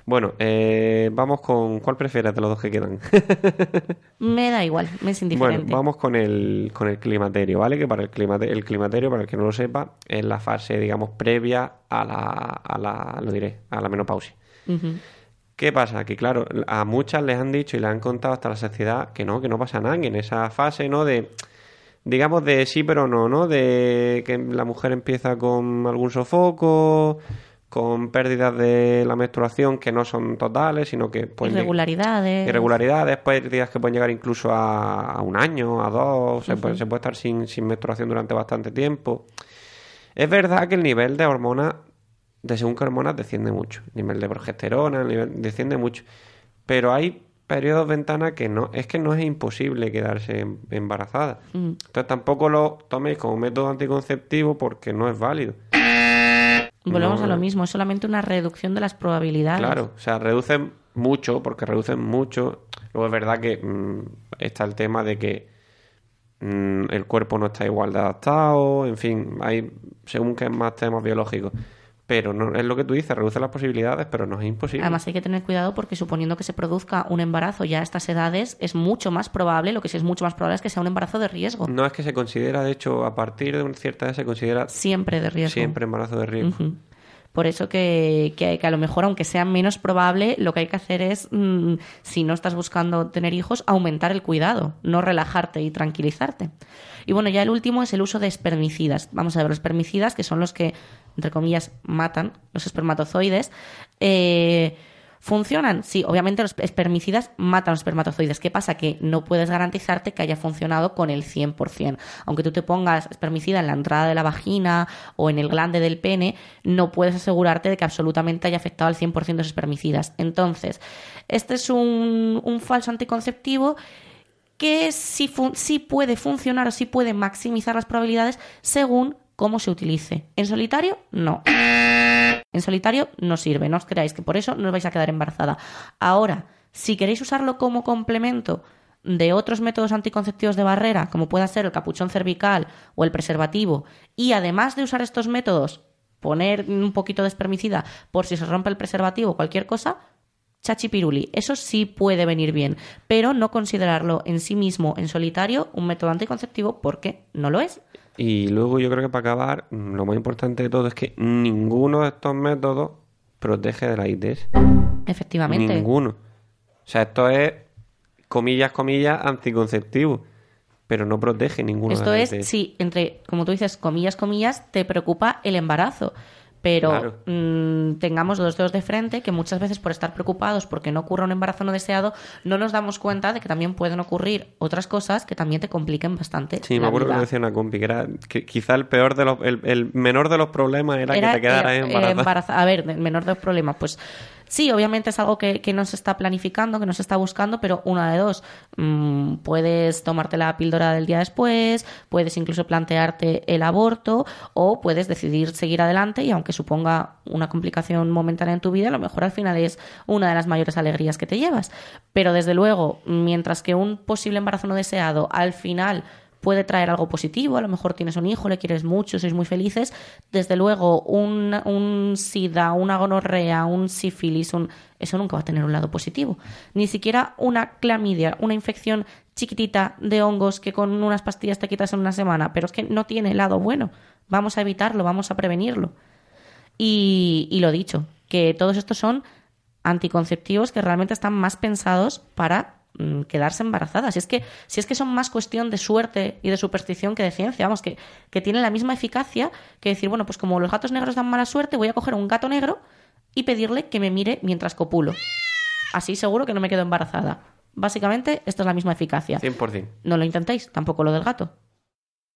Bueno, eh, vamos con. ¿Cuál prefieres de los dos que quedan? Me da igual, me es indiferente. Bueno, vamos con el, con el climaterio, ¿vale? Que para el, climate- el climaterio, para el que no lo sepa, es la fase, digamos, previa a la, a la, lo diré, a la menopausia. ¿Qué pasa? Que claro, a muchas les han dicho y les han contado hasta la saciedad que no, que no pasa nada, que en esa fase, ¿no? De, digamos, de sí pero no, ¿no? De que la mujer empieza con algún sofoco, con pérdidas de la menstruación que no son totales, sino que pueden lleg- Irregularidades. irregularidades, pérdidas que pueden llegar incluso a, a un año, a dos, se, puede, se puede estar sin, sin menstruación durante bastante tiempo. Es verdad que el nivel de hormonas, de según qué hormonas, desciende mucho. El nivel de progesterona, el nivel, desciende mucho. Pero hay periodos ventana que no, es que no es imposible quedarse em- embarazada. Mm. Entonces tampoco lo toméis como método anticonceptivo porque no es válido. Volvemos No, a lo mismo, es solamente una reducción de las probabilidades. Claro, o sea, reducen mucho, porque reducen mucho. Luego es verdad que mm, está el tema de que mm, el cuerpo no está igual de adaptado, en fin, hay según que más temas biológicos. Pero no es lo que tú dices, reduce las posibilidades, pero no es imposible. Además hay que tener cuidado porque suponiendo que se produzca un embarazo ya a estas edades, es mucho más probable, lo que sí es mucho más probable es que sea un embarazo de riesgo. No es que se considera, de hecho, a partir de una cierta edad se considera Siempre de riesgo. siempre embarazo de riesgo. Por eso que, que, que a lo mejor, aunque sea menos probable, lo que hay que hacer es, mm, si no estás buscando tener hijos, aumentar el cuidado, no relajarte y tranquilizarte. Y bueno, ya el último es el uso de espermicidas. Vamos a ver, los espermicidas, que son los que, entre comillas, matan los espermatozoides. Eh, ¿Funcionan? Sí, obviamente los espermicidas matan los espermatozoides. ¿Qué pasa? Que no puedes garantizarte que haya funcionado con el 100%. Aunque tú te pongas espermicida en la entrada de la vagina o en el glande del pene, no puedes asegurarte de que absolutamente haya afectado al 100% de los espermicidas. Entonces, este es un, falso anticonceptivo que sí, sí puede funcionar o sí puede maximizar las probabilidades según cómo se utilice. En solitario, no. En solitario no sirve, no os creáis que por eso no os vais a quedar embarazada. Ahora, si queréis usarlo como complemento de otros métodos anticonceptivos de barrera, como pueda ser el capuchón cervical o el preservativo, y además de usar estos métodos, poner un poquito de espermicida por si se rompe el preservativo o cualquier cosa, chachipiruli. Eso sí puede venir bien, pero no considerarlo en sí mismo, en solitario, un método anticonceptivo porque no lo es. Y luego yo creo que para acabar, mm, lo más importante de todo es que ninguno de estos métodos protege de la ITS. Efectivamente. Ninguno. O sea, esto es, comillas, comillas, anticonceptivo. Pero no protege ninguno Esto de la es, ITS. sí, entre, como tú dices, comillas, comillas, te preocupa el embarazo. Pero Claro. mm, tengamos los dedos de frente que muchas veces por estar preocupados porque no ocurra un embarazo no deseado, no nos damos cuenta de que también pueden ocurrir otras cosas que también te compliquen bastante. Sí, me acuerdo que vida. lo decía una compi, que era que quizá el peor de los, el, el menor de los problemas era, Era, que te quedaras eh, embarazada. embaraza- A ver, el menor de los problemas, pues sí, obviamente es algo que, que no se está planificando, que no se está buscando, pero una de dos, mm, puedes tomarte la píldora del día después, puedes incluso plantearte el aborto o puedes decidir seguir adelante y aunque suponga una complicación momentánea en tu vida, a lo mejor al final es una de las mayores alegrías que te llevas. Pero desde luego, mientras que un posible embarazo no deseado al final puede traer algo positivo, a lo mejor tienes un hijo, le quieres mucho, sois muy felices, desde luego un, un sida, una gonorrea, un sífilis, un... eso nunca va a tener un lado positivo. Ni siquiera una clamidia, una infección chiquitita de hongos que con unas pastillas te quitas en una semana, pero es que no tiene lado bueno. Vamos a evitarlo, vamos a prevenirlo. Y, y lo dicho, que todos estos son anticonceptivos que realmente están más pensados para quedarse embarazadas. Si es, que, si es que son más cuestión de suerte y de superstición que de ciencia, vamos, que, que tienen la misma eficacia que decir, bueno, pues como los gatos negros dan mala suerte, voy a coger un gato negro y pedirle que me mire mientras copulo. Así seguro que no me quedo embarazada. Básicamente, esta es la misma eficacia. 100%. No lo intentéis, tampoco lo del gato.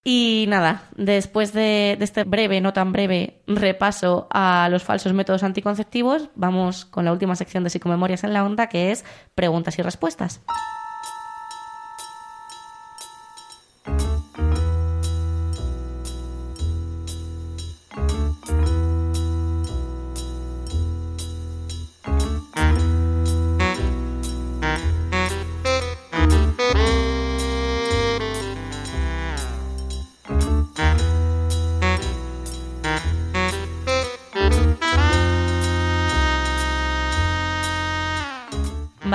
Y nada, después de, este breve, no tan breve, repaso a los falsos métodos anticonceptivos, vamos con la última sección de Psicomemorias en la Onda, que es preguntas y respuestas.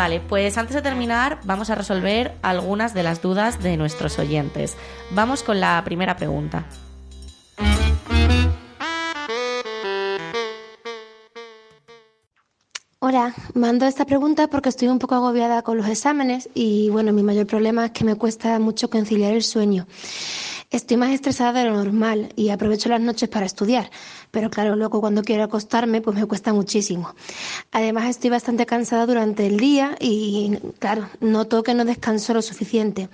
Vale, pues antes de terminar vamos a resolver algunas de las dudas de nuestros oyentes. Vamos con la primera pregunta. Hola, mando esta pregunta porque estoy un poco agobiada con los exámenes y bueno, mi mayor problema es que me cuesta mucho conciliar el sueño. Estoy más estresada de lo normal y aprovecho las noches para estudiar, pero claro, luego cuando quiero acostarme pues me cuesta muchísimo. Además estoy bastante cansada durante el día y claro, noto que no descanso lo suficiente.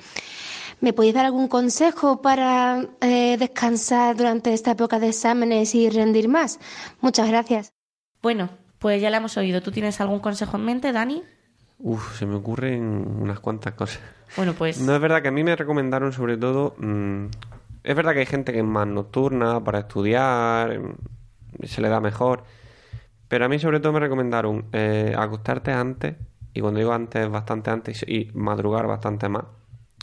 ¿Me podéis dar algún consejo para eh, descansar durante esta época de exámenes y rendir más? Muchas gracias. Bueno, pues ya la hemos oído. ¿Tú tienes algún consejo en mente, Dani? Uf, se me ocurren unas cuantas cosas. Bueno, pues... No es verdad que a mí me recomendaron sobre todo... mm, es verdad que hay gente que es más nocturna para estudiar, mm, se le da mejor. Pero a mí sobre todo me recomendaron eh, acostarte antes, y cuando digo antes, bastante antes, y madrugar bastante más.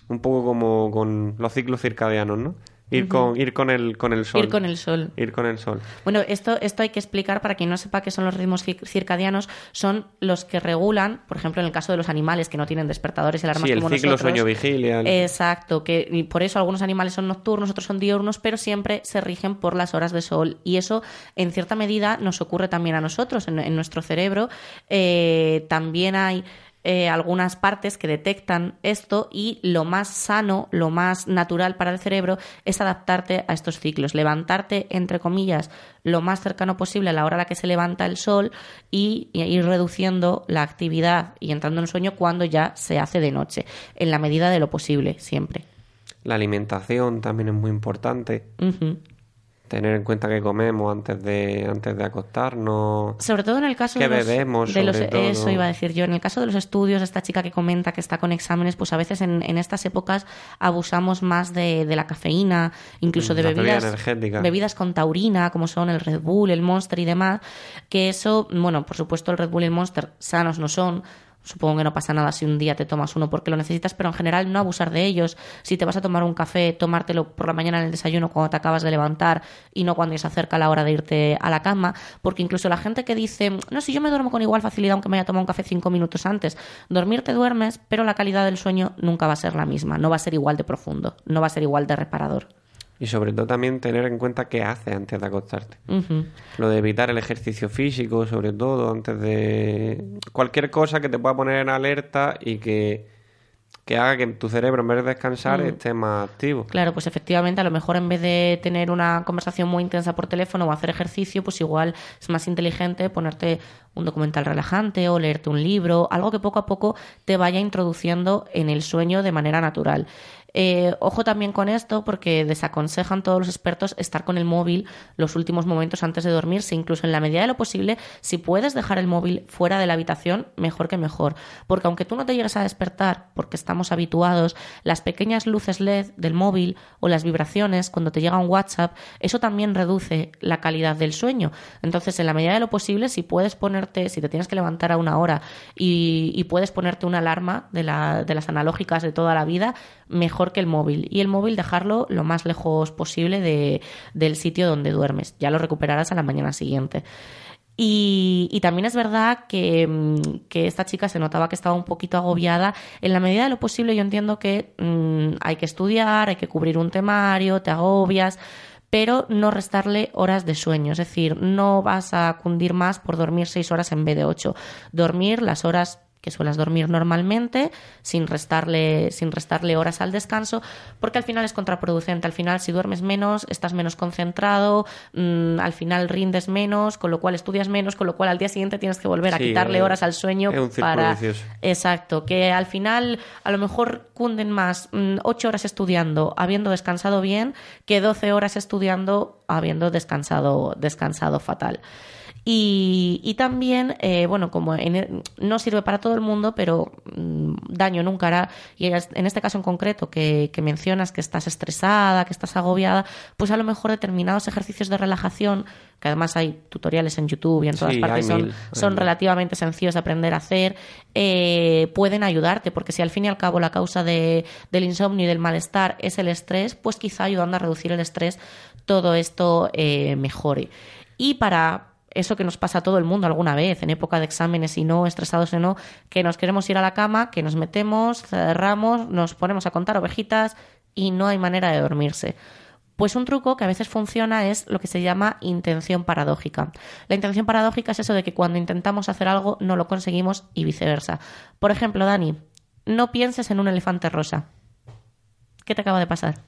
Un poco como con los ciclos circadianos, ¿no? Ir, con, ir con, el, con el sol. Ir con el sol. Ir con el sol. Bueno, esto, esto hay que explicar para quien no sepa qué son los ritmos cir- circadianos. Son los que regulan, por ejemplo, en el caso de los animales que no tienen despertadores y alarmas Sí, el como ciclo sueño-vigilia. Exacto, que y por eso algunos animales son nocturnos, otros son diurnos, pero siempre se rigen por las horas de sol. Y eso, en cierta medida, nos ocurre también a nosotros, en, en nuestro cerebro. Eh, también hay eh, algunas partes que detectan esto y lo más sano, lo más natural para el cerebro es adaptarte a estos ciclos, levantarte, entre comillas, lo más cercano posible a la hora a la que se levanta el sol y, y ir reduciendo la actividad y entrando en sueño cuando ya se hace de noche, en la medida de lo posible, siempre. La alimentación también es muy importante. Tener en cuenta que comemos antes de, antes de acostarnos. Sobre todo en el caso ¿Qué de los, bebemos, de los- sobre todo? eso iba a decir yo, en el caso de los estudios, esta chica que comenta que está con exámenes, pues a veces en, en estas épocas abusamos más de, de la cafeína, incluso de bebidas energéticas. bebidas con taurina, como son el Red Bull, el Monster y demás, que eso, bueno, por supuesto el Red Bull y el Monster sanos no son, Supongo que no pasa nada si un día te tomas uno porque lo necesitas, pero en general no abusar de ellos. Si te vas a tomar un café, tomártelo por la mañana en el desayuno cuando te acabas de levantar y no cuando se acerca la hora de irte a la cama, porque incluso la gente que dice, no, si yo me duermo con igual facilidad aunque me haya tomado un café cinco minutos antes, dormir te duermes, pero la calidad del sueño nunca va a ser la misma, no va a ser igual de profundo, no va a ser igual de reparador. Y sobre todo también tener en cuenta qué haces antes de acostarte. Lo de evitar el ejercicio físico, sobre todo, antes de cualquier cosa que te pueda poner en alerta y que, que haga que tu cerebro, en vez de descansar, esté más activo. Claro, pues efectivamente, a lo mejor en vez de tener una conversación muy intensa por teléfono o hacer ejercicio, pues igual es más inteligente ponerte un documental relajante o leerte un libro, algo que poco a poco te vaya introduciendo en el sueño de manera natural. Eh, ojo también con esto porque desaconsejan todos los expertos estar con el móvil los últimos momentos antes de dormirse, incluso en la medida de lo posible, si puedes dejar el móvil fuera de la habitación, mejor que mejor, porque aunque tú no te llegues a despertar, porque estamos habituados, las pequeñas luces LED del móvil o las vibraciones cuando te llega un WhatsApp, eso también reduce la calidad del sueño. Entonces, en la medida de lo posible, si puedes ponerte, si te tienes que levantar a una hora y, puedes ponerte una alarma de, de las analógicas de toda la vida, mejor que el móvil. Y el móvil dejarlo lo más lejos posible de- del sitio donde duermes. Ya lo recuperarás a la mañana siguiente. Y, también es verdad que, mm, que esta chica se notaba que estaba un poquito agobiada. En la medida de lo posible, yo entiendo que mm, hay que estudiar, hay que cubrir un temario, te agobias, pero no restarle horas de sueño. Es decir, no vas a cundir más por dormir seis horas en vez de ocho. Dormir las horas que suelas dormir normalmente, sin restarle, sin restarle horas al descanso, porque al final es contraproducente. Al final, si duermes menos, estás menos concentrado, mm, al final rindes menos, con lo cual estudias menos, con lo cual al día siguiente tienes que volver a Sí, quitarle es- horas al sueño es un para. vicioso. Exacto, que al final a lo mejor cunden más mm, ocho horas estudiando habiendo descansado bien que 12 horas estudiando habiendo descansado, descansado fatal. Y, y también, eh, bueno, como en- no sirve para todo el mundo, pero mm, daño nunca hará, y en este caso en concreto que, que mencionas que estás estresada, que estás agobiada, pues a lo mejor determinados ejercicios de relajación, que además hay tutoriales en YouTube y en todas Sí, partes, son, mil, son mil. relativamente sencillos de aprender a hacer, eh, pueden ayudarte, porque si al fin y al cabo la causa de- del insomnio y del malestar es el estrés, pues quizá ayudando a reducir el estrés todo esto eh, mejore. Y para eso que nos pasa a todo el mundo alguna vez, en época de exámenes y no, estresados o no, que nos queremos ir a la cama, que nos metemos, cerramos, nos ponemos a contar ovejitas y no hay manera de dormirse. Pues un truco que a veces funciona es lo que se llama intención paradójica. La intención paradójica es eso de que cuando intentamos hacer algo no lo conseguimos y viceversa. Por ejemplo, Dani, no pienses en un elefante rosa. ¿Qué te acaba de pasar?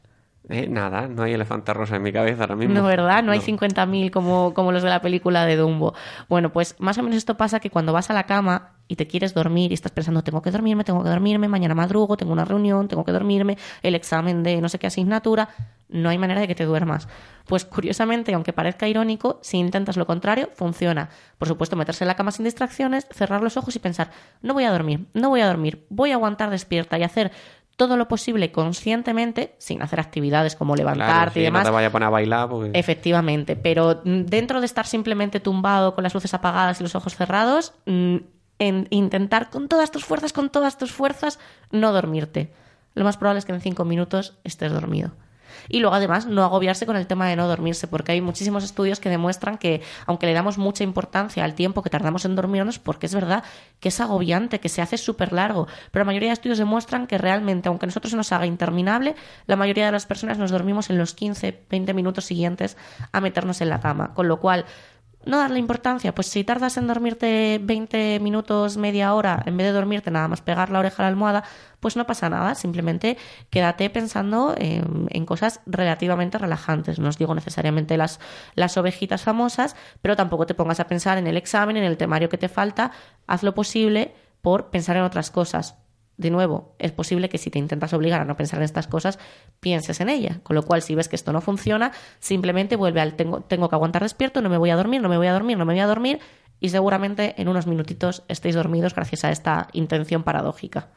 Eh, nada, no hay elefante rosa en mi cabeza ahora mismo. No, ¿verdad? No, hay 50.000 como, como los de la película de Dumbo. Bueno, pues más o menos esto pasa que cuando vas a la cama y te quieres dormir y estás pensando, tengo que dormirme, tengo que dormirme, mañana madrugo, tengo una reunión, tengo que dormirme, el examen de no sé qué asignatura, no hay manera de que te duermas. Pues curiosamente, aunque parezca irónico, si intentas lo contrario, funciona. Por supuesto, meterse en la cama sin distracciones, cerrar los ojos y pensar, no voy a dormir, no voy a dormir, voy a aguantar despierta y hacer todo lo posible conscientemente, sin hacer actividades como levantarte Claro, sí, y demás. No te vaya a poner a bailar porque... Efectivamente, pero mm, dentro de estar simplemente tumbado con las luces apagadas y los ojos cerrados, mm, en intentar con todas tus fuerzas, con todas tus fuerzas, no dormirte. Lo más probable es que en cinco minutos estés dormido. Y luego, además, no agobiarse con el tema de no dormirse, porque hay muchísimos estudios que demuestran que, aunque le damos mucha importancia al tiempo que tardamos en dormirnos, porque es verdad que es agobiante, que se hace súper largo, pero la mayoría de estudios demuestran que realmente, aunque a nosotros se nos haga interminable, la mayoría de las personas nos dormimos en los 15, 20 minutos siguientes a meternos en la cama. Con lo cual, no darle importancia. Pues si tardas en dormirte 20 minutos, media hora, en vez de dormirte nada más pegar la oreja a la almohada, pues no pasa nada. Simplemente quédate pensando en, cosas relativamente relajantes. No os digo necesariamente las, las ovejitas famosas, pero tampoco te pongas a pensar en el examen, en el temario que te falta. Haz lo posible por pensar en otras cosas de nuevo, es posible que si te intentas obligar a no pensar en estas cosas, pienses en ella. Con lo cual, si ves que esto no funciona, simplemente vuelve al tengo, tengo que aguantar despierto, no me voy a dormir, no me voy a dormir, no me voy a dormir, y seguramente en unos minutitos estéis dormidos gracias a esta intención paradójica.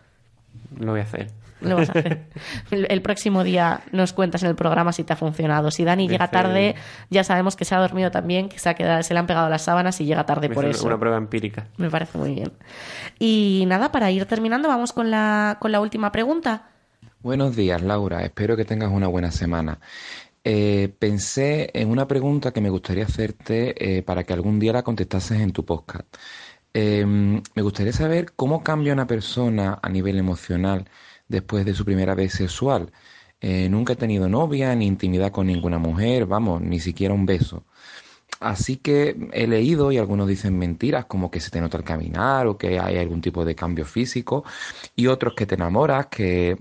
Lo voy a hacer. Lo vas a hacer. El, el próximo día nos cuentas en el programa si te ha funcionado. Si Dani llega tarde, ya sabemos que se ha dormido también, que se, ha quedado, se le han pegado las sábanas y llega tarde Me por eso. Una prueba empírica. Me parece muy bien. Y nada, para ir terminando, vamos con la, con la última pregunta. Buenos días, Laura. Espero que tengas una buena semana. Eh, pensé en una pregunta que me gustaría hacerte eh, para que algún día la contestases en tu podcast. Eh, me gustaría saber cómo cambia una persona a nivel emocional después de su primera vez sexual. Eh, nunca he tenido novia ni intimidad con ninguna mujer, vamos, ni siquiera un beso. Así que he leído y algunos dicen mentiras, como que se te nota el caminar o que hay algún tipo de cambio físico, y otros que te enamoras, que,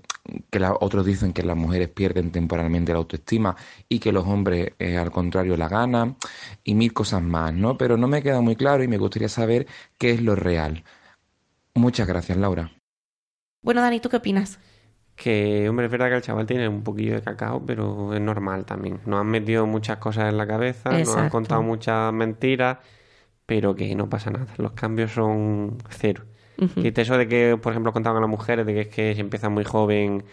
que la- otros dicen que las mujeres pierden temporalmente la autoestima y que los hombres eh, al contrario la ganan, y mil cosas más, ¿no? Pero no me queda muy claro y me gustaría saber qué es lo real. Muchas gracias, Laura. Bueno, Dani, ¿tú qué opinas? Que, hombre, es verdad que el chaval tiene un poquillo de cacao, pero es normal también. Nos han metido muchas cosas en la cabeza, nos han Exacto. contado muchas mentiras, pero que no pasa nada. Los cambios son cero. Ujú. Y eso de que, por ejemplo, contaban a las mujeres de que es que si empiezas muy joven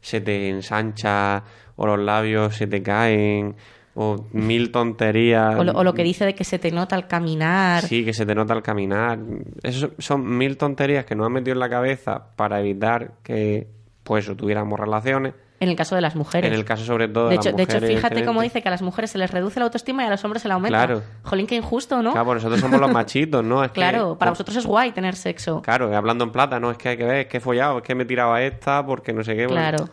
se te ensancha o los labios se te caen o mil tonterías. O lo, o lo que dice de que se te nota al caminar. Sí, que se te nota al caminar. Eso son mil tonterías que nos han metido en la cabeza para evitar que, pues, eso, tuviéramos relaciones. En el caso de las mujeres. En el caso, sobre todo, de, de, las hecho, de hecho, mujeres, fíjate cómo dice que a las mujeres se les reduce la autoestima y a los hombres se la aumenta. Claro. Jolín, qué injusto, ¿no? Claro, pues nosotros somos los machitos, ¿no? Es que- Claro, para pues, vosotros es guay tener sexo. Claro, hablando en plata, ¿no? Es que hay que ver, es que he follado, es que me he tirado a esta porque no sé qué. bueno, Claro.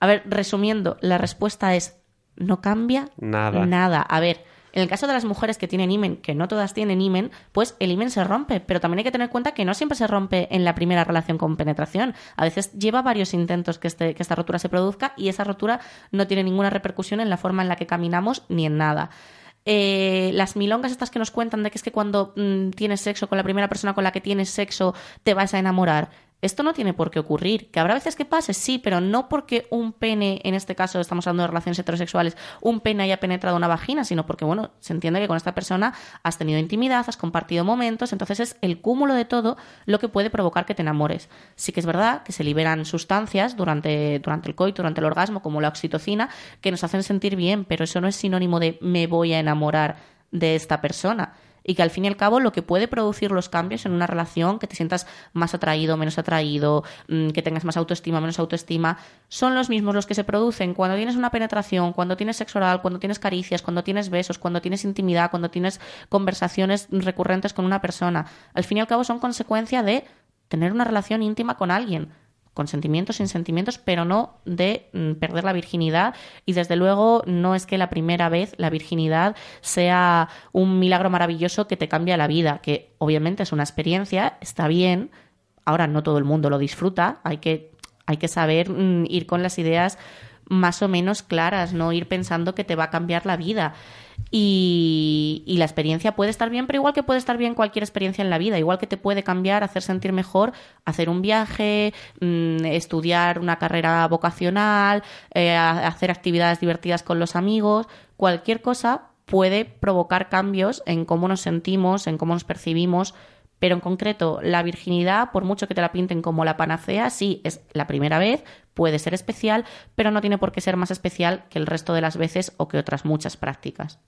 A ver, resumiendo, la respuesta es no cambia Nada. nada. A ver, en el caso de las mujeres que tienen imen, que no todas tienen imen, pues el imen se rompe, pero también hay que tener en cuenta que no siempre se rompe en la primera relación con penetración. A veces lleva varios intentos que, este, que esta rotura se produzca y esa rotura no tiene ninguna repercusión en la forma en la que caminamos ni en nada. Eh, las milongas estas que nos cuentan de que es que cuando mm, tienes sexo con la primera persona con la que tienes sexo te vas a enamorar. Esto no tiene por qué ocurrir. Que habrá veces que pase, sí, pero no porque un pene, en este caso estamos hablando de relaciones heterosexuales, un pene haya penetrado una vagina, sino porque, bueno, se entiende que con esta persona has tenido intimidad, has compartido momentos, entonces es el cúmulo de todo lo que puede provocar que te enamores. Sí que es verdad que se liberan sustancias durante, durante el coito, durante el orgasmo, como la oxitocina, que nos hacen sentir bien, pero eso no es sinónimo de me voy a enamorar de esta persona. Y que al fin y al cabo lo que puede producir los cambios en una relación, que te sientas más atraído, menos atraído, mm, que tengas más autoestima, menos autoestima, son los mismos los que se producen cuando tienes una penetración, cuando tienes sexo oral, cuando tienes caricias, cuando tienes besos, cuando tienes intimidad, cuando tienes conversaciones recurrentes con una persona. Al fin y al cabo son consecuencia de tener una relación íntima con alguien con sentimientos, sin sentimientos, pero no de mm, perder la virginidad. Y desde luego no es que la primera vez la virginidad sea un milagro maravilloso que te cambia la vida, que obviamente es una experiencia, está bien. Ahora no todo el mundo lo disfruta, hay que, hay que saber mm, ir con las ideas más o menos claras, no ir pensando que te va a cambiar la vida. Y, la experiencia puede estar bien, pero igual que puede estar bien cualquier experiencia en la vida, igual que te puede cambiar, hacer sentir mejor, hacer un viaje, mmm, estudiar una carrera vocacional, eh, hacer actividades divertidas con los amigos, cualquier cosa puede provocar cambios en cómo nos sentimos, en cómo nos percibimos, pero en concreto la virginidad, por mucho que te la pinten como la panacea, sí es la primera vez, puede ser especial, pero no tiene por qué ser más especial que el resto de las veces o que otras muchas prácticas.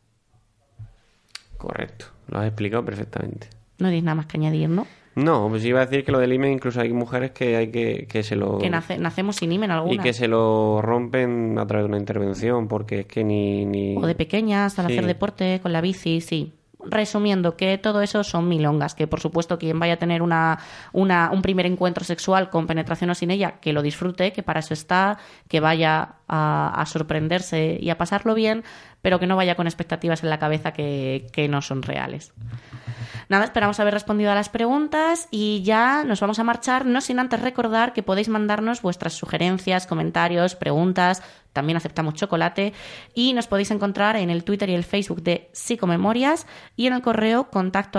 Correcto, lo has explicado perfectamente. No tienes nada más que añadir, ¿no? No, pues iba a decir que lo del imen incluso hay mujeres que hay que, que se lo... Que nace, nacemos sin imen alguna. Y que se lo rompen a través de una intervención porque es que ni... ni... O de pequeñas, al Sí. hacer deporte, con la bici, sí. Resumiendo, que todo eso son milongas, que por supuesto quien vaya a tener una, una, un primer encuentro sexual con penetración o sin ella, que lo disfrute, que para eso está, que vaya a, a sorprenderse y a pasarlo bien, pero que no vaya con expectativas en la cabeza que, que no son reales. Nada, esperamos haber respondido a las preguntas y ya nos vamos a marchar, no sin antes recordar que podéis mandarnos vuestras sugerencias, comentarios, preguntas, también aceptamos chocolate y nos podéis encontrar en el Twitter y el Facebook de Psicomemorias y en el correo contacto.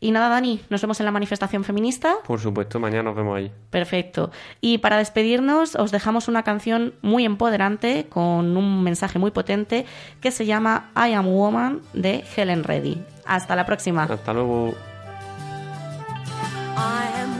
Y nada, Dani, nos vemos en la manifestación feminista. Por supuesto, mañana nos vemos allí. Perfecto. Y para despedirnos, os dejamos una canción muy empoderante con un mensaje muy potente que se llama I Am Woman de Helen Reddy. Hasta la próxima. Hasta luego. I am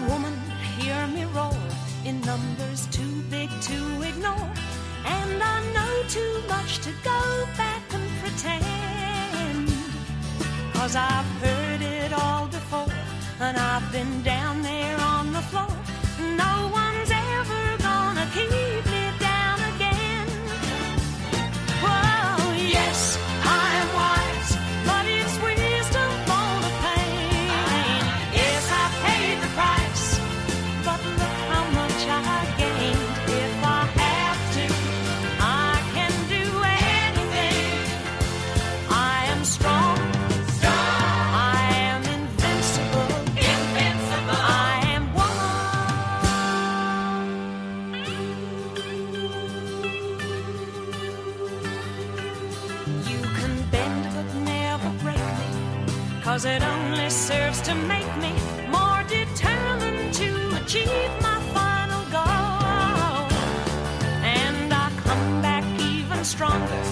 and I've been down there on the floor. No one's ever gonna keep Cause it only serves to make me more determined to achieve my final goal. And I come back even stronger